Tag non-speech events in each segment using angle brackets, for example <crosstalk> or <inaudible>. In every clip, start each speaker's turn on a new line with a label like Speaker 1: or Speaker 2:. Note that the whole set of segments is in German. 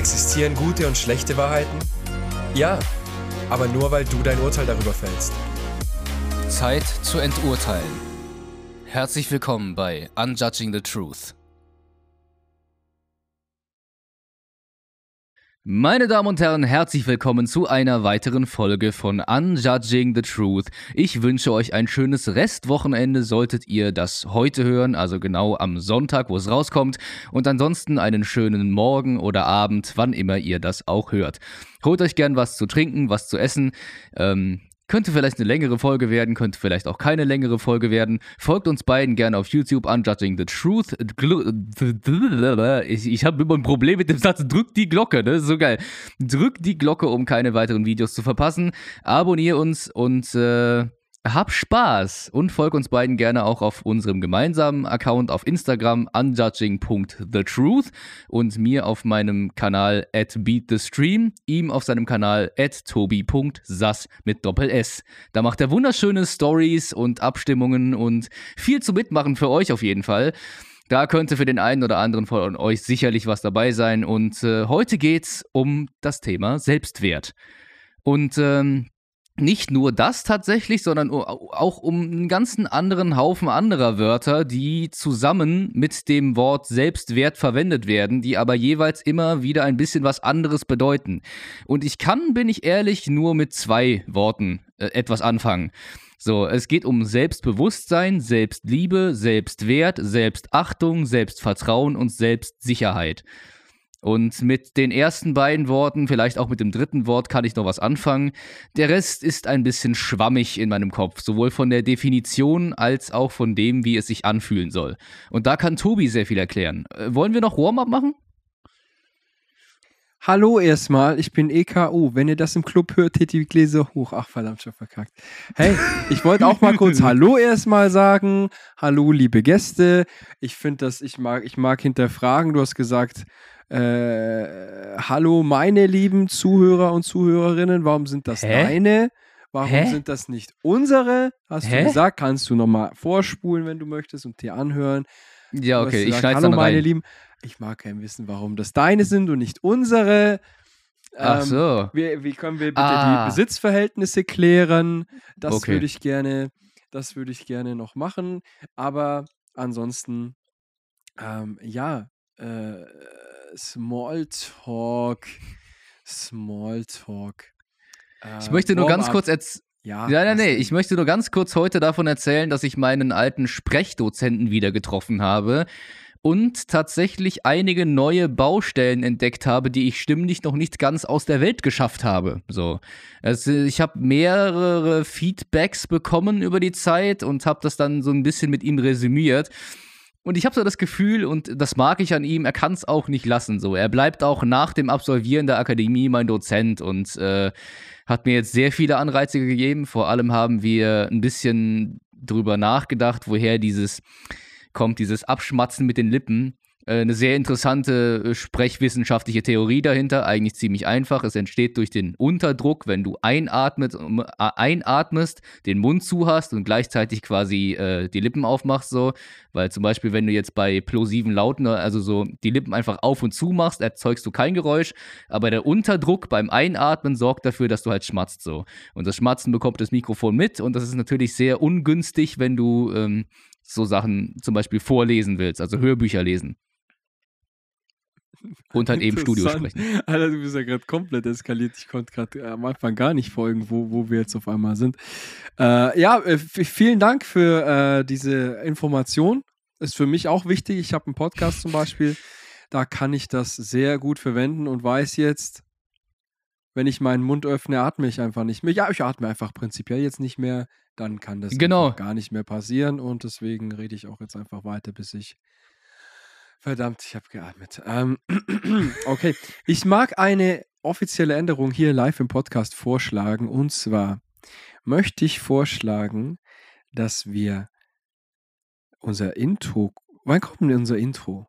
Speaker 1: Existieren gute und schlechte Wahrheiten? Ja, aber nur weil du dein Urteil darüber fällst.
Speaker 2: Zeit zu enturteilen. Herzlich willkommen bei Unjudging the Truth. Meine Damen und Herren, herzlich willkommen zu einer weiteren Folge von Unjudging the Truth. Ich wünsche euch ein schönes Restwochenende, solltet ihr das heute hören, also genau am Sonntag, wo es rauskommt. Und ansonsten einen schönen Morgen oder Abend, wann immer ihr das auch hört. Holt euch gern was zu trinken, was zu essen. Ähm, könnte vielleicht eine längere Folge werden, könnte vielleicht auch keine längere Folge werden. Folgt uns beiden gerne auf YouTube, Unjudging the Truth. Ich, ich habe immer ein Problem mit dem Satz, drückt die Glocke, ne? So geil. Drückt die Glocke, um keine weiteren Videos zu verpassen. Abonnier uns und äh, hab Spaß und folg uns beiden gerne auch auf unserem gemeinsamen Account auf Instagram unjudging.thetruth und mir auf meinem Kanal at beatthestream, ihm auf seinem Kanal at tobi.sass mit Doppel-S. Da macht er wunderschöne Stories und Abstimmungen und viel zu mitmachen für euch auf jeden Fall. Da könnte für den einen oder anderen von euch sicherlich was dabei sein und äh, heute geht's um das Thema Selbstwert. Und ähm, nicht nur das tatsächlich, sondern auch um einen ganzen anderen Haufen anderer Wörter, die zusammen mit dem Wort Selbstwert verwendet werden, die aber jeweils immer wieder ein bisschen was anderes bedeuten. Und ich kann, bin ich ehrlich, nur mit zwei Worten äh, etwas anfangen. So, es geht um Selbstbewusstsein, Selbstliebe, Selbstwert, Selbstachtung, Selbstvertrauen und Selbstsicherheit. Und mit den ersten beiden Worten, vielleicht auch mit dem dritten Wort, kann ich noch was anfangen. Der Rest ist ein bisschen schwammig in meinem Kopf, sowohl von der Definition als auch von dem, wie es sich anfühlen soll. Und da kann Tobi sehr viel erklären. Äh, wollen wir noch Warm-up machen?
Speaker 3: Hallo erstmal, ich bin EKU. Wenn ihr das im Club hört, hätte die Gläser hoch. Ach, verdammt, schon verkackt. Hey, ich wollte auch mal kurz <laughs> Hallo erstmal sagen. Hallo, liebe Gäste. Ich finde das, ich mag, ich mag hinterfragen. Du hast gesagt, äh, hallo, meine lieben Zuhörer und Zuhörerinnen, warum sind das Hä? deine? Warum Hä? sind das nicht unsere? Hast Hä? du gesagt, kannst du nochmal vorspulen, wenn du möchtest und dir anhören.
Speaker 2: Ja, okay, ich schneide dann
Speaker 3: meine
Speaker 2: rein.
Speaker 3: Lieben, ich mag kein wissen, warum das deine sind und nicht unsere.
Speaker 2: Ach ähm, so.
Speaker 3: Wie, wie, können wir bitte ah. die Besitzverhältnisse klären? Das okay. würde ich gerne, das würde ich gerne noch machen. Aber ansonsten, ähm, ja, äh, Smalltalk. Smalltalk.
Speaker 2: Äh, ich möchte nur ganz kurz erzählen. Ja, ja, nee, nee. Ich möchte nur ganz kurz heute davon erzählen, dass ich meinen alten Sprechdozenten wieder getroffen habe und tatsächlich einige neue Baustellen entdeckt habe, die ich stimmlich noch nicht ganz aus der Welt geschafft habe. So, also ich habe mehrere Feedbacks bekommen über die Zeit und habe das dann so ein bisschen mit ihm resümiert. Und ich habe so das Gefühl, und das mag ich an ihm, er kann es auch nicht lassen. So, er bleibt auch nach dem Absolvieren der Akademie mein Dozent und äh, hat mir jetzt sehr viele Anreize gegeben. Vor allem haben wir ein bisschen drüber nachgedacht, woher dieses kommt, dieses Abschmatzen mit den Lippen. Äh, eine sehr interessante äh, sprechwissenschaftliche Theorie dahinter, eigentlich ziemlich einfach. Es entsteht durch den Unterdruck, wenn du einatmet, äh, einatmest, den Mund zu hast und gleichzeitig quasi äh, die Lippen aufmachst, so. Weil zum Beispiel, wenn du jetzt bei plosiven Lauten, also so die Lippen einfach auf und zu machst, erzeugst du kein Geräusch. Aber der Unterdruck beim Einatmen sorgt dafür, dass du halt schmatzt, so. Und das Schmatzen bekommt das Mikrofon mit und das ist natürlich sehr ungünstig, wenn du ähm, so Sachen zum Beispiel vorlesen willst, also Hörbücher lesen. Und halt eben Studio sprechen.
Speaker 3: Alter, du bist ja gerade komplett eskaliert. Ich konnte gerade am Anfang gar nicht folgen, wo, wo wir jetzt auf einmal sind. Äh, ja, äh, vielen Dank für äh, diese Information. Ist für mich auch wichtig. Ich habe einen Podcast zum Beispiel. Da kann ich das sehr gut verwenden und weiß jetzt, wenn ich meinen Mund öffne, atme ich einfach nicht mehr. Ja, ich atme einfach prinzipiell jetzt nicht mehr. Dann kann das
Speaker 2: genau.
Speaker 3: gar nicht mehr passieren und deswegen rede ich auch jetzt einfach weiter, bis ich Verdammt, ich habe geatmet. Ähm, <clears throat> okay, ich mag eine offizielle Änderung hier live im Podcast vorschlagen. Und zwar möchte ich vorschlagen, dass wir unser Intro. Wann kommt denn unser Intro?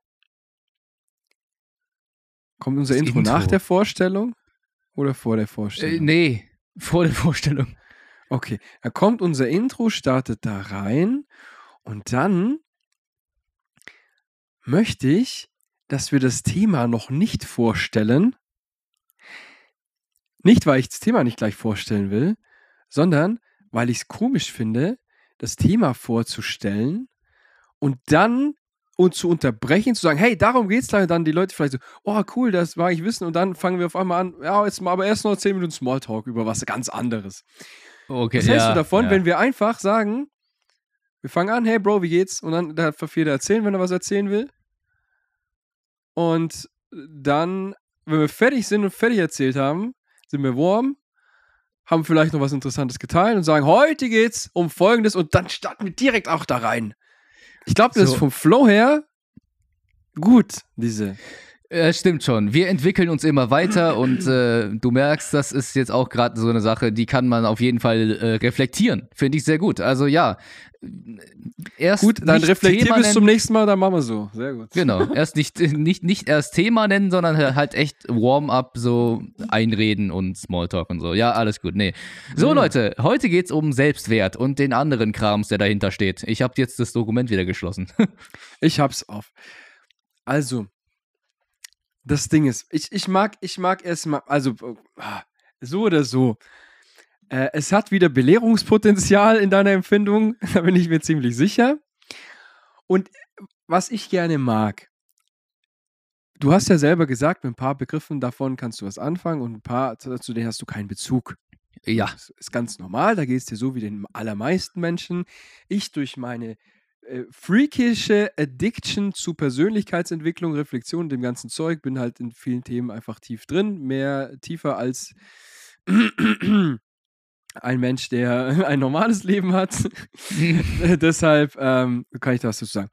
Speaker 3: Kommt unser Intro, Intro, nach der Vorstellung oder vor der Vorstellung? Äh,
Speaker 2: nee, vor der Vorstellung.
Speaker 3: Okay, da kommt unser Intro, startet da rein und dann möchte ich, dass wir das Thema noch nicht vorstellen, Nicht, weil ich das Thema nicht gleich vorstellen will, sondern weil ich es komisch finde, das Thema vorzustellen und dann und zu unterbrechen, zu sagen, hey, darum geht's gleich, und dann. Die Leute vielleicht so, oh cool, das mag ich wissen, und dann fangen wir auf einmal an, ja, jetzt mal aber erst noch 10 Minuten Smalltalk über was ganz anderes.
Speaker 2: Okay,
Speaker 3: Was hältst
Speaker 2: ja,
Speaker 3: du davon,
Speaker 2: ja.
Speaker 3: wenn wir einfach sagen, wir fangen an, hey Bro, wie geht's? Und dann darf jeder erzählen, wenn er was erzählen will. Und dann, wenn wir fertig sind und fertig erzählt haben, sind wir warm, haben vielleicht noch was Interessantes geteilt und sagen, heute geht's um Folgendes und dann starten wir direkt auch da rein. Ich glaube, das
Speaker 2: So.
Speaker 3: ist vom Flow her gut, diese.
Speaker 2: Ja, stimmt schon. Wir entwickeln uns immer weiter und äh, du merkst, das ist jetzt auch gerade so eine Sache, die kann man auf jeden Fall äh, reflektieren. Finde ich sehr gut. Also ja, erst
Speaker 3: Gut, dann
Speaker 2: nicht
Speaker 3: reflektier
Speaker 2: Thema
Speaker 3: bis
Speaker 2: nennen,
Speaker 3: zum nächsten Mal, dann machen wir so. Sehr gut.
Speaker 2: Genau, erst nicht, nicht, nicht erst Thema nennen, sondern halt echt Warm-up, so einreden und Smalltalk und so. Ja, alles gut. Nee. So,
Speaker 3: Mhm.
Speaker 2: Leute, heute geht's um Selbstwert und den anderen Krams, der dahinter steht. Ich habe jetzt das Dokument wieder geschlossen. <laughs>
Speaker 3: Ich hab's auf. Also, das Ding ist, ich, ich mag, ich mag erstmal, also ah, so oder so. Äh, es hat wieder Belehrungspotenzial in deiner Empfindung, <laughs> da bin ich mir ziemlich sicher. Und was ich gerne mag, du hast ja selber gesagt, mit ein paar Begriffen davon kannst du was anfangen und ein paar, zu denen hast du keinen Bezug.
Speaker 2: ja.
Speaker 3: Das ist ganz normal, da geht es dir so wie den allermeisten Menschen. Ich durch meine äh, freakische Addiction zu Persönlichkeitsentwicklung, Reflexion, dem ganzen Zeug, bin halt in vielen Themen einfach tief drin, mehr tiefer als <clears throat> ein Mensch, der <laughs> ein normales Leben hat. <laughs> <laughs> Deshalb ähm, kann ich das dazu sagen.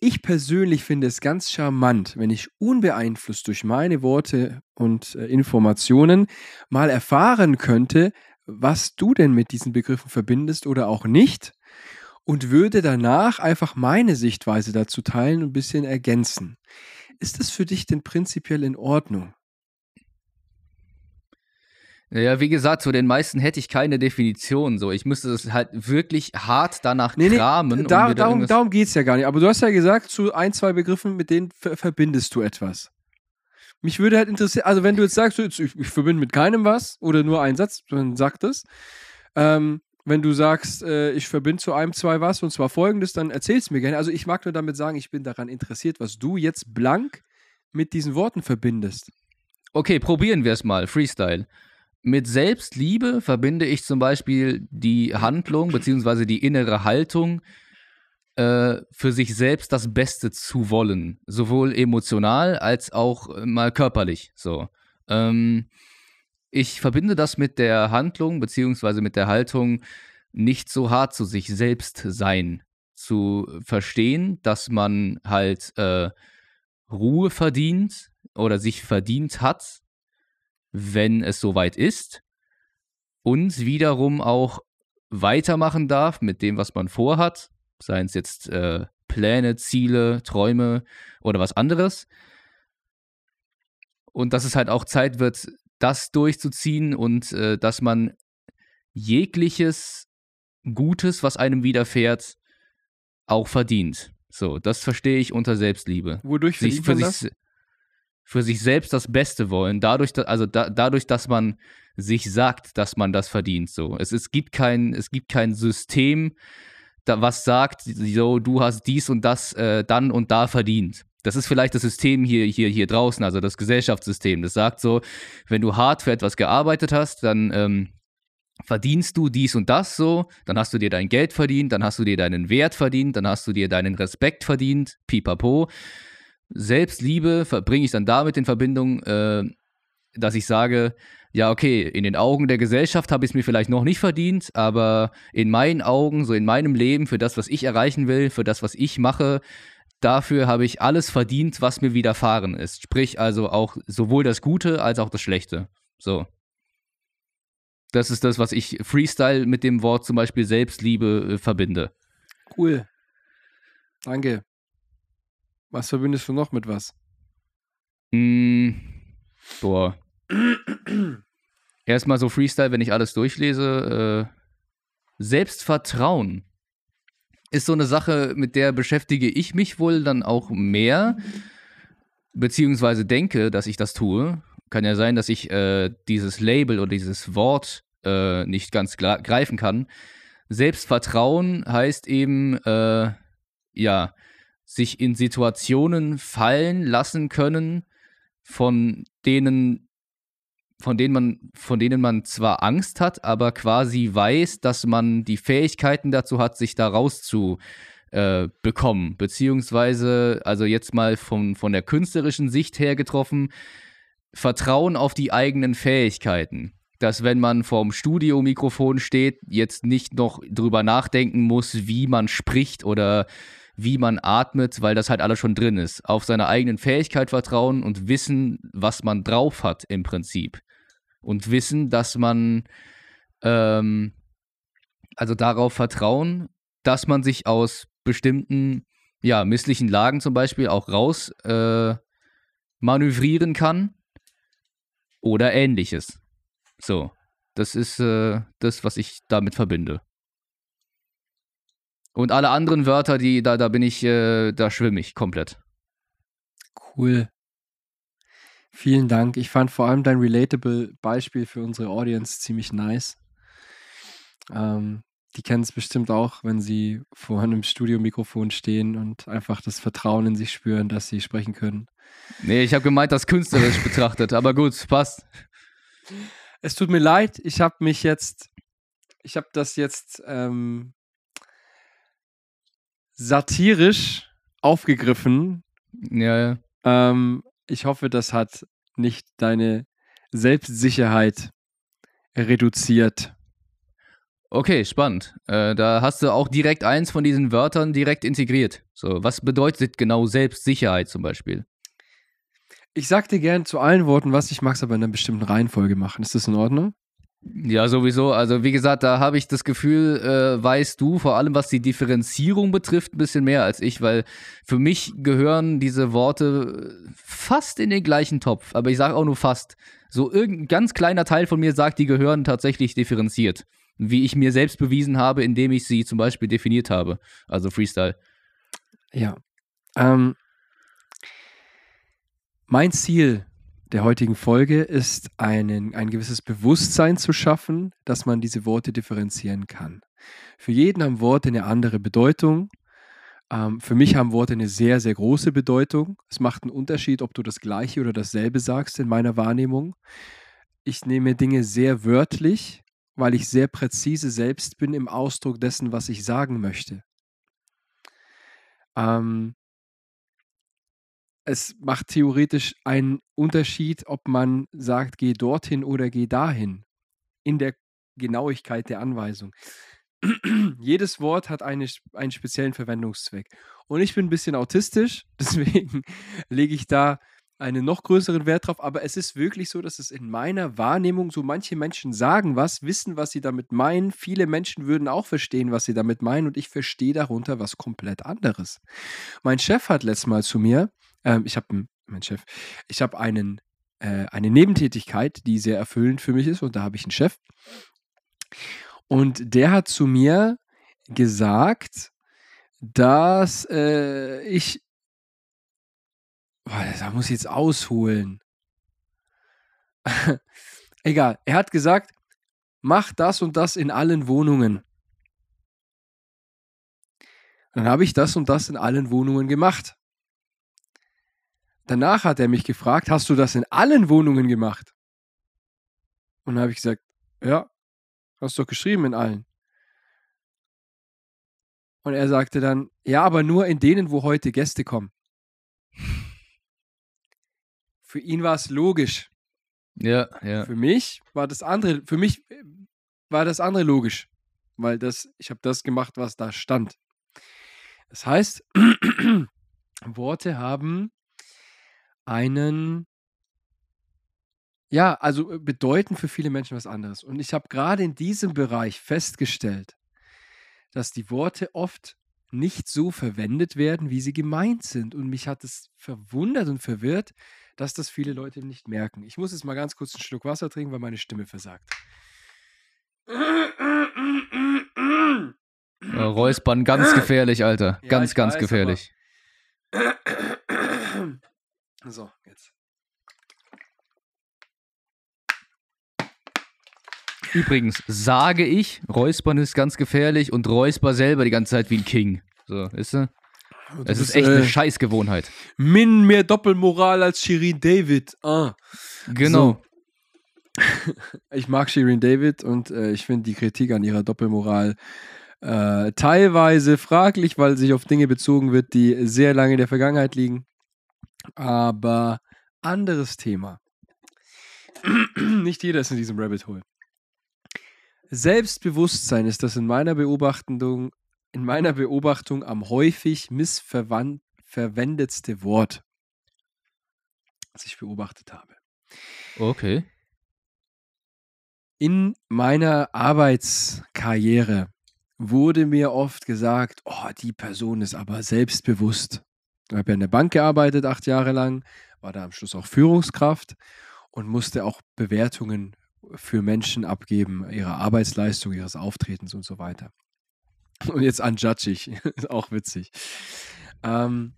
Speaker 3: Ich persönlich finde es ganz charmant, wenn ich unbeeinflusst durch meine Worte und äh, Informationen mal erfahren könnte, was du denn mit diesen Begriffen verbindest oder auch nicht und würde danach einfach meine Sichtweise dazu teilen und ein bisschen ergänzen. Ist das für dich denn prinzipiell in Ordnung?
Speaker 2: Ja, wie gesagt, zu den meisten hätte ich keine Definition. So, ich müsste das halt wirklich hart danach
Speaker 3: Nee, nee,
Speaker 2: kramen.
Speaker 3: da,
Speaker 2: um
Speaker 3: darum darum geht es ja gar nicht. Aber du hast ja gesagt, zu ein, zwei Begriffen, mit denen ver verbindest du etwas. Mich würde halt interessieren, also wenn du jetzt sagst, ich, ich verbinde mit keinem was oder nur einen Satz, dann sag das. Ähm, wenn du sagst, äh, ich verbinde zu einem, zwei was und zwar folgendes, dann erzähl's mir gerne. Also ich mag nur damit sagen, ich bin daran interessiert, was du jetzt blank mit diesen Worten verbindest.
Speaker 2: Okay, probieren wir es mal. Freestyle. Mit Selbstliebe verbinde ich zum Beispiel die Handlung beziehungsweise die innere Haltung, äh, für sich selbst das Beste zu wollen. Sowohl emotional als auch äh, mal körperlich. So. Ähm, ich verbinde das mit der Handlung beziehungsweise mit der Haltung, nicht so hart zu sich selbst sein. Zu verstehen, dass man halt äh, Ruhe verdient oder sich verdient hat, wenn es soweit ist. Und wiederum auch weitermachen darf mit dem, was man vorhat. Seien es jetzt äh, Pläne, Ziele, Träume oder was anderes. Und dass es halt auch Zeit wird, das durchzuziehen und äh, dass man jegliches Gutes, was einem widerfährt, auch verdient. So, das verstehe ich unter Selbstliebe
Speaker 3: Wodurch
Speaker 2: sich für sich, für sich selbst das Beste wollen, dadurch, da, also da, dadurch, dass man sich sagt, dass man das verdient. So, es, es gibt kein, es gibt kein System, da, was sagt, so, du hast dies und das äh, dann und da verdient. Das ist vielleicht das System hier, hier, hier draußen, also das Gesellschaftssystem. Das sagt so, wenn du hart für etwas gearbeitet hast, dann ähm, verdienst du dies und das so, dann hast du dir dein Geld verdient, dann hast du dir deinen Wert verdient, dann hast du dir deinen Respekt verdient, pipapo. Selbstliebe verbringe ich dann damit in Verbindung, äh, dass ich sage, ja, okay, in den Augen der Gesellschaft habe ich es mir vielleicht noch nicht verdient, aber in meinen Augen, so in meinem Leben, für das, was ich erreichen will, für das, was ich mache, dafür habe ich alles verdient, was mir widerfahren ist. Sprich also auch sowohl das Gute als auch das Schlechte. So. Das ist das, was ich Freestyle mit dem Wort zum Beispiel Selbstliebe äh, verbinde.
Speaker 3: Cool. Danke. Was verbindest du noch mit was?
Speaker 2: Mm, boah. <clears throat> Erstmal so Freestyle, wenn ich alles durchlese. Äh, Selbstvertrauen ist so eine Sache, mit der beschäftige ich mich wohl dann auch mehr, beziehungsweise denke, dass ich das tue. Kann ja sein, dass ich äh, dieses Label oder dieses Wort äh, nicht ganz greifen kann. Selbstvertrauen heißt eben, äh, ja, sich in Situationen fallen lassen können, von denen, von denen man, von denen man zwar Angst hat, aber quasi weiß, dass man die Fähigkeiten dazu hat, sich da rauszu äh. Beziehungsweise, also jetzt mal von, von der künstlerischen Sicht her getroffen, Vertrauen auf die eigenen Fähigkeiten. Dass wenn man vorm Studiomikrofon steht, jetzt nicht noch drüber nachdenken muss, wie man spricht oder wie man atmet, weil das halt alles schon drin ist. Auf seine eigenen Fähigkeit vertrauen und wissen, was man drauf hat im Prinzip. Und wissen, dass man ähm, also darauf vertrauen, dass man sich aus bestimmten, ja, misslichen Lagen zum Beispiel auch raus äh, manövrieren kann oder ähnliches. So, das ist äh, das, was ich damit verbinde. Und alle anderen Wörter, die da, da bin ich, äh, da schwimme ich komplett.
Speaker 3: Cool. Vielen Dank. Ich fand vor allem dein relatable Beispiel für unsere Audience ziemlich nice. Ähm, die kennen es bestimmt auch, wenn sie vor einem Studiomikrofon stehen und einfach das Vertrauen in sich spüren, dass sie sprechen können.
Speaker 2: Nee, ich habe gemeint, das künstlerisch <laughs> betrachtet, aber gut, passt.
Speaker 3: Es tut mir leid, ich habe mich jetzt, ich habe das jetzt ähm, satirisch aufgegriffen.
Speaker 2: Ja, ja.
Speaker 3: Ähm, ich hoffe, das hat nicht deine Selbstsicherheit reduziert.
Speaker 2: Okay, spannend. Äh, da hast du auch direkt eins von diesen Wörtern direkt integriert. So, was bedeutet genau Selbstsicherheit zum Beispiel?
Speaker 3: Ich sag dir gern zu allen Worten was, ich mag es aber in einer bestimmten Reihenfolge machen. Ist das in Ordnung?
Speaker 2: Ja, sowieso. Also wie gesagt, da habe ich das Gefühl, äh, weißt du, vor allem was die Differenzierung betrifft, ein bisschen mehr als ich, weil für mich gehören diese Worte fast in den gleichen Topf. Aber ich sage auch nur fast. So irgendein ganz kleiner Teil von mir sagt, die gehören tatsächlich differenziert wie ich mir selbst bewiesen habe, indem ich sie zum Beispiel definiert habe. Also Freestyle.
Speaker 3: Ja. Ähm, mein Ziel der heutigen Folge ist, einen, ein gewisses Bewusstsein zu schaffen, dass man diese Worte differenzieren kann. Für jeden haben Worte eine andere Bedeutung. Ähm, für mich haben Worte eine sehr, sehr große Bedeutung. Es macht einen Unterschied, ob du das Gleiche oder dasselbe sagst in meiner Wahrnehmung. Ich nehme Dinge sehr wörtlich weil ich sehr präzise selbst bin im Ausdruck dessen, was ich sagen möchte. Ähm, es macht theoretisch einen Unterschied, ob man sagt, geh dorthin oder geh dahin, in der Genauigkeit der Anweisung. <clears throat> Jedes Wort hat eine, einen speziellen Verwendungszweck. Und ich bin ein bisschen autistisch, <laughs> deswegen lege ich da einen noch größeren Wert drauf, aber es ist wirklich so, dass es in meiner Wahrnehmung so manche Menschen sagen was, wissen, was sie damit meinen. Viele Menschen würden auch verstehen, was sie damit meinen und ich verstehe darunter was komplett anderes. Mein Chef hat letztes Mal zu mir, ähm, ich habe, mein Chef, ich habe einen, äh, eine Nebentätigkeit, die sehr erfüllend für mich ist und da habe ich einen Chef. Und der hat zu mir gesagt, dass äh, ich Boah, da muss ich jetzt ausholen. <laughs> Egal, er hat gesagt, mach das und das in allen Wohnungen. Dann habe ich das und das in allen Wohnungen gemacht. Danach hat er mich gefragt, hast du das in allen Wohnungen gemacht? Und dann habe ich gesagt, ja, hast du doch geschrieben in allen. Und er sagte dann, ja, aber nur in denen, wo heute Gäste kommen. Für ihn war es logisch.
Speaker 2: Ja, ja.
Speaker 3: Für mich war das andere, für mich äh, war das andere logisch, weil das, ich habe das gemacht, was da stand. Das heißt, <clears throat> Worte haben einen, ja, also äh, bedeuten für viele Menschen was anderes. Und ich habe gerade in diesem Bereich festgestellt, dass die Worte oft nicht so verwendet werden, wie sie gemeint sind. Und mich hat es verwundert und verwirrt, dass das viele Leute nicht merken. Ich muss jetzt mal ganz kurz einen Schluck Wasser trinken, weil meine Stimme versagt.
Speaker 2: Äh, ja, Räuspern, ganz ah! gefährlich, Alter. Ja, ganz, ganz weiß, gefährlich.
Speaker 3: So, jetzt.
Speaker 2: Übrigens, sage ich, Räuspern ist ganz gefährlich und Räusper selber die ganze Zeit wie ein King. So, ist weißt du? Es ist echt
Speaker 3: äh,
Speaker 2: eine Scheißgewohnheit.
Speaker 3: Min mehr Doppelmoral als Shirin David. Ah.
Speaker 2: Genau. <laughs>
Speaker 3: Ich mag Shirin David und äh, ich finde die Kritik an ihrer Doppelmoral äh, teilweise fraglich, weil sich auf Dinge bezogen wird, die sehr lange in der Vergangenheit liegen. Aber anderes Thema. <clears throat> Nicht jeder ist in diesem Rabbit Hole. Selbstbewusstsein ist das in meiner Beobachtung, in meiner Beobachtung am häufig missverwendetste Wort, das ich beobachtet habe.
Speaker 2: Okay.
Speaker 3: In meiner Arbeitskarriere wurde mir oft gesagt, oh, die Person ist aber selbstbewusst. Ich habe ja in der Bank gearbeitet, acht Jahre lang, war da am Schluss auch Führungskraft und musste auch Bewertungen für Menschen abgeben, ihrer Arbeitsleistung, ihres Auftretens und so weiter. <laughs> Und jetzt unjudge ich, <laughs> ist auch witzig. Ähm,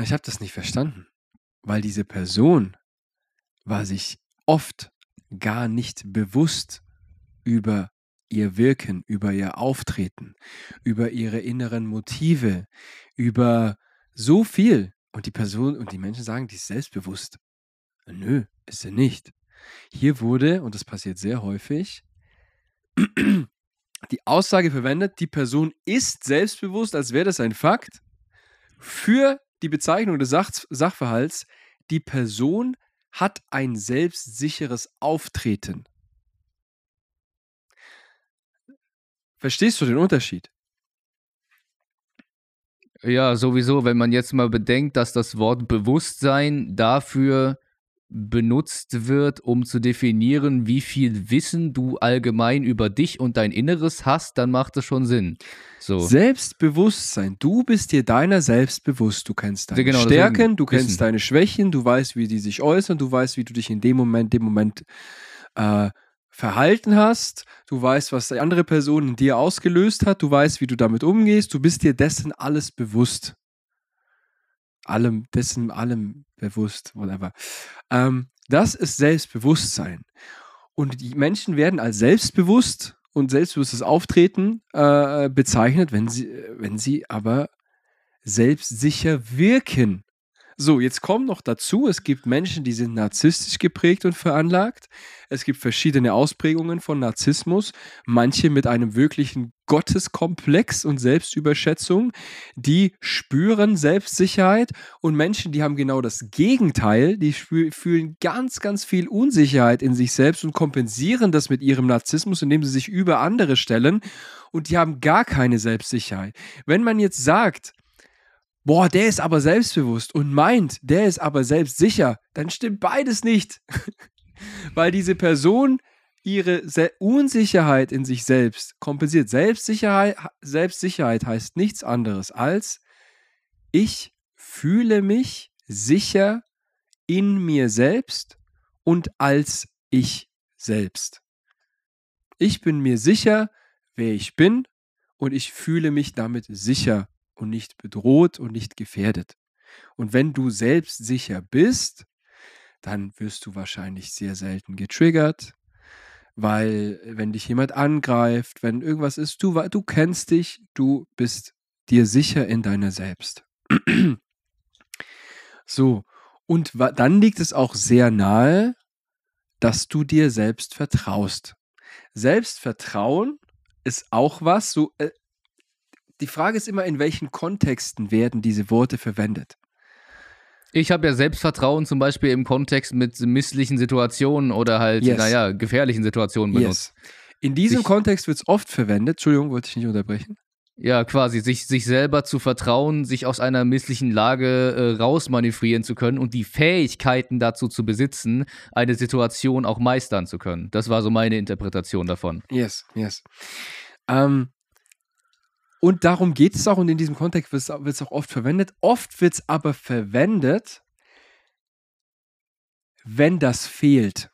Speaker 3: ich habe das nicht verstanden, weil diese Person war sich oft gar nicht bewusst über ihr Wirken, über ihr Auftreten, über ihre inneren Motive, über so viel. Und die Person und die Menschen sagen, die ist selbstbewusst. Nö, ist sie nicht. Hier wurde, und das passiert sehr häufig, die Aussage verwendet, die Person ist selbstbewusst, als wäre das ein Fakt, für die Bezeichnung des Sach Sachverhalts, die Person hat ein selbstsicheres Auftreten. Verstehst du den Unterschied?
Speaker 2: Ja, sowieso, wenn man jetzt mal bedenkt, dass das Wort Bewusstsein dafür benutzt wird, um zu definieren, wie viel Wissen du allgemein über dich und dein Inneres hast, dann macht das schon Sinn. So.
Speaker 3: Selbstbewusstsein. Du bist dir deiner selbst bewusst. Du kennst deine
Speaker 2: Genau,
Speaker 3: Stärken, du kennst
Speaker 2: Wissen.
Speaker 3: deine Schwächen, du weißt, wie die sich äußern, du weißt, wie du dich in dem Moment, dem Moment äh, verhalten hast, du weißt, was die andere Person in dir ausgelöst hat, du weißt, wie du damit umgehst, du bist dir dessen alles bewusst. Allem, dessen allem bewusst, whatever. Ähm, das ist Selbstbewusstsein. Und die Menschen werden als selbstbewusst und selbstbewusstes Auftreten äh, bezeichnet, wenn sie, wenn sie aber selbstsicher wirken. So, jetzt kommt noch dazu, es gibt Menschen, die sind narzisstisch geprägt und veranlagt. Es gibt verschiedene Ausprägungen von Narzissmus, manche mit einem wirklichen Gotteskomplex und Selbstüberschätzung, die spüren Selbstsicherheit und Menschen, die haben genau das Gegenteil, die fühlen ganz, ganz viel Unsicherheit in sich selbst und kompensieren das mit ihrem Narzissmus, indem sie sich über andere stellen und die haben gar keine Selbstsicherheit. Wenn man jetzt sagt, boah, der ist aber selbstbewusst und meint, der ist aber selbstsicher, dann stimmt beides nicht. <laughs> Weil diese Person ihre Unsicherheit in sich selbst kompensiert. Selbstsicherheit, Selbstsicherheit heißt nichts anderes als, ich fühle mich sicher in mir selbst und als ich selbst. Ich bin mir sicher, wer ich bin und ich fühle mich damit sicher und nicht bedroht und nicht gefährdet. Und wenn du selbstsicher bist, dann wirst du wahrscheinlich sehr selten getriggert, weil wenn dich jemand angreift, wenn irgendwas ist, du, du kennst dich, du bist dir sicher in deiner selbst. so, und dann liegt es auch sehr nahe, dass du dir selbst vertraust. Selbstvertrauen ist auch was, so, äh, die Frage ist immer, in welchen Kontexten werden diese Worte verwendet.
Speaker 2: Ich habe ja Selbstvertrauen zum Beispiel im Kontext mit misslichen Situationen oder halt,
Speaker 3: Yes.
Speaker 2: naja, gefährlichen Situationen benutzt.
Speaker 3: In diesem
Speaker 2: Sich-
Speaker 3: Kontext wird es oft verwendet. Entschuldigung, wollte ich nicht unterbrechen.
Speaker 2: Ja, quasi, sich, sich selber zu vertrauen, sich aus einer misslichen Lage äh, rausmanövrieren zu können und die Fähigkeiten dazu zu besitzen, eine Situation auch meistern zu können. Das war so meine Interpretation davon.
Speaker 3: Yes, yes. Ähm, und darum geht es auch und in diesem Kontext wird es auch oft verwendet. Oft wird es aber verwendet, wenn das fehlt.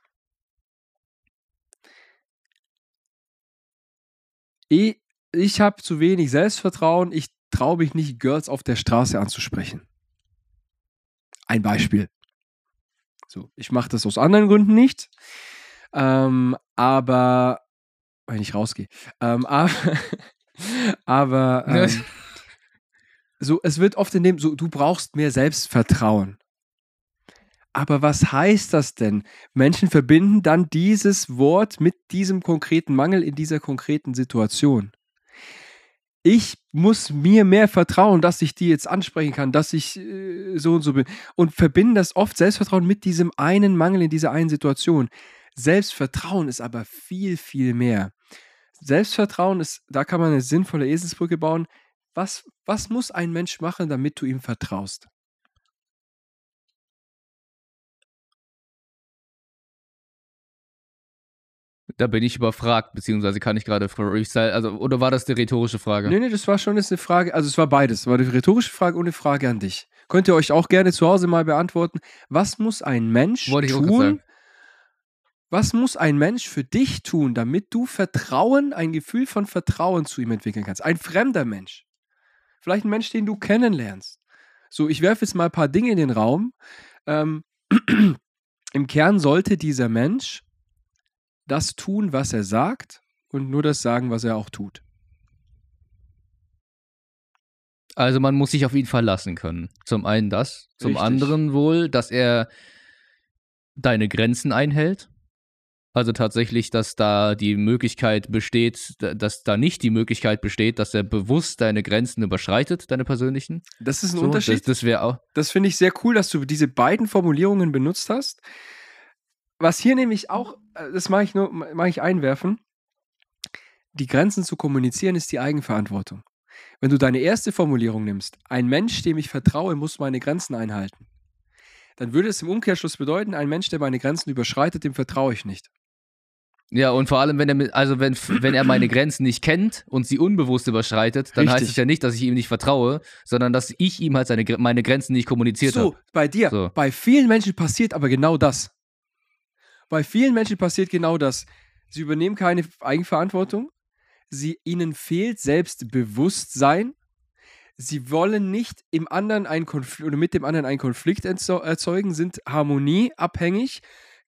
Speaker 3: Ich, habe zu wenig Selbstvertrauen, ich traue mich nicht, Girls auf der Straße anzusprechen. Ein Beispiel. So, ich mache das aus anderen Gründen nicht. Ähm, aber, wenn ich rausgehe. Ähm, <laughs> aber, aber <laughs> ähm, so, es wird oft in dem, so, du brauchst mehr Selbstvertrauen. Aber was heißt das denn? Menschen verbinden dann dieses Wort mit diesem konkreten Mangel in dieser konkreten Situation. Ich muss mir mehr vertrauen, dass ich die jetzt ansprechen kann, dass ich äh, so und so bin. Und verbinden das oft Selbstvertrauen mit diesem einen Mangel in dieser einen Situation. Selbstvertrauen ist aber viel, viel mehr. Selbstvertrauen ist, da kann man eine sinnvolle Eselsbrücke bauen. Was, was muss ein Mensch machen, damit du ihm vertraust?
Speaker 2: Da bin ich überfragt, beziehungsweise kann ich gerade freestyle, also, oder war das die rhetorische Frage?
Speaker 3: Nee, nee, das war schon jetzt eine Frage, also es war beides. Es war eine rhetorische Frage und eine Frage an dich. Könnt ihr euch auch gerne zu Hause mal beantworten. Was muss ein Mensch tun? Was muss ein Mensch für dich tun, damit du Vertrauen, ein Gefühl von Vertrauen zu ihm entwickeln kannst? Ein fremder Mensch. Vielleicht ein Mensch, den du kennenlernst. So, ich werfe jetzt mal ein paar Dinge in den Raum. Ähm, <clears throat> Im Kern sollte dieser Mensch das tun, was er sagt und nur das sagen, was er auch tut.
Speaker 2: Also man muss sich auf ihn verlassen können. Zum einen das, zum
Speaker 3: Richtig.
Speaker 2: anderen wohl, dass er deine Grenzen einhält. Also tatsächlich, dass da die Möglichkeit besteht, da- dass da nicht die Möglichkeit besteht, dass er bewusst deine Grenzen überschreitet, deine persönlichen.
Speaker 3: Das ist ein
Speaker 2: So,
Speaker 3: Unterschied.
Speaker 2: Das, das wäre auch.
Speaker 3: Das finde ich sehr cool, dass du diese beiden Formulierungen benutzt hast. Was hier nämlich auch, äh, das mache ich nur, mache ich einwerfen, die Grenzen zu kommunizieren ist die Eigenverantwortung. Wenn du deine erste Formulierung nimmst, ein Mensch, dem ich vertraue, muss meine Grenzen einhalten, dann würde es im Umkehrschluss bedeuten, ein Mensch, der meine Grenzen überschreitet, dem vertraue ich nicht.
Speaker 2: Ja, und vor allem, wenn er mit, also wenn, wenn er meine Grenzen nicht kennt und sie unbewusst überschreitet, dann heißt
Speaker 3: Richtig.
Speaker 2: es ja nicht, dass ich ihm nicht vertraue, sondern dass ich ihm halt seine, meine Grenzen nicht kommuniziert
Speaker 3: So,
Speaker 2: habe.
Speaker 3: bei dir.
Speaker 2: So.
Speaker 3: Bei vielen Menschen passiert aber genau das. Bei vielen Menschen passiert genau das. Sie übernehmen keine Eigenverantwortung. Sie, ihnen fehlt Selbstbewusstsein. Sie wollen nicht im anderen einen Konflikt oder mit dem anderen einen Konflikt erzeugen, sind harmonieabhängig,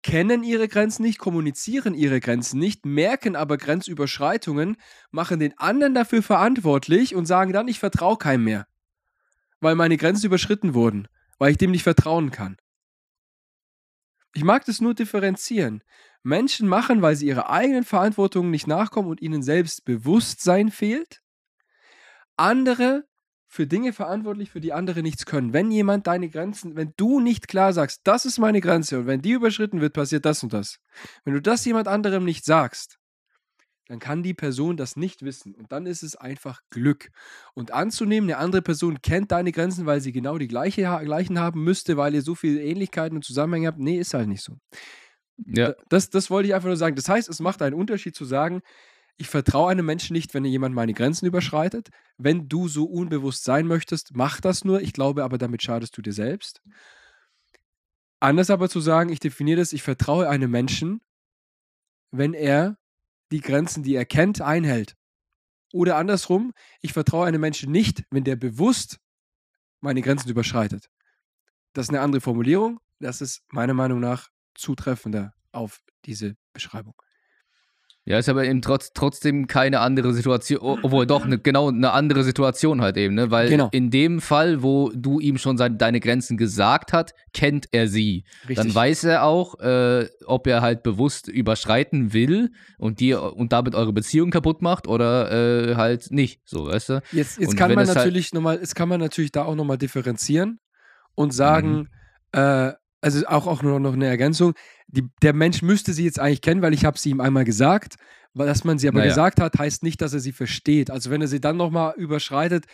Speaker 3: kennen ihre Grenzen nicht, kommunizieren ihre Grenzen nicht, merken aber Grenzüberschreitungen, machen den anderen dafür verantwortlich und sagen dann, ich vertraue keinem mehr, weil meine Grenzen überschritten wurden weil ich dem nicht vertrauen kann. Ich mag das nur differenzieren. Menschen machen, weil sie ihrer eigenen Verantwortung nicht nachkommen und ihnen Selbstbewusstsein fehlt. Andere für Dinge verantwortlich, für die andere nichts können. Wenn jemand deine Grenzen, wenn du nicht klar sagst, das ist meine Grenze und wenn die überschritten wird, passiert das und das. Wenn du das jemand anderem nicht sagst, dann kann die Person das nicht wissen. Und dann ist es einfach Glück. Und anzunehmen, eine andere Person kennt deine Grenzen, weil sie genau die gleiche, gleichen haben müsste, weil ihr so viele Ähnlichkeiten und Zusammenhänge habt. Nee, ist halt nicht so.
Speaker 2: Ja.
Speaker 3: Das, das wollte ich einfach nur sagen. Das heißt, es macht einen Unterschied zu sagen, ich vertraue einem Menschen nicht, wenn jemand meine Grenzen überschreitet. Wenn du so unbewusst sein möchtest, mach das nur. Ich glaube aber, damit schadest du dir selbst. Anders aber zu sagen, ich definiere das, ich vertraue einem Menschen, wenn er die Grenzen, die er kennt, einhält. Oder andersrum, ich vertraue einem Menschen nicht, wenn der bewusst meine Grenzen überschreitet. Das ist eine andere Formulierung. Das ist meiner Meinung nach zutreffender auf diese Beschreibung.
Speaker 2: Ja, ist aber eben trotz, trotzdem keine andere Situation, obwohl doch eine, genau eine andere Situation halt eben, ne? Weil
Speaker 3: Genau.
Speaker 2: in dem Fall, wo du ihm schon seine, deine Grenzen gesagt hat, kennt er sie. Dann weiß er auch, äh, ob er halt bewusst überschreiten will und dir und damit eure Beziehung kaputt macht oder äh, halt nicht. So, weißt du?
Speaker 3: Jetzt, jetzt
Speaker 2: Und
Speaker 3: kann man
Speaker 2: halt-
Speaker 3: natürlich noch mal, jetzt kann man natürlich da auch nochmal differenzieren und sagen, äh, also auch, auch nur noch eine Ergänzung, die, der Mensch müsste sie jetzt eigentlich kennen, weil ich habe sie ihm einmal gesagt. Dass man sie aber
Speaker 2: Naja.
Speaker 3: gesagt hat, heißt nicht, dass er sie versteht. Also wenn er sie dann nochmal überschreitet,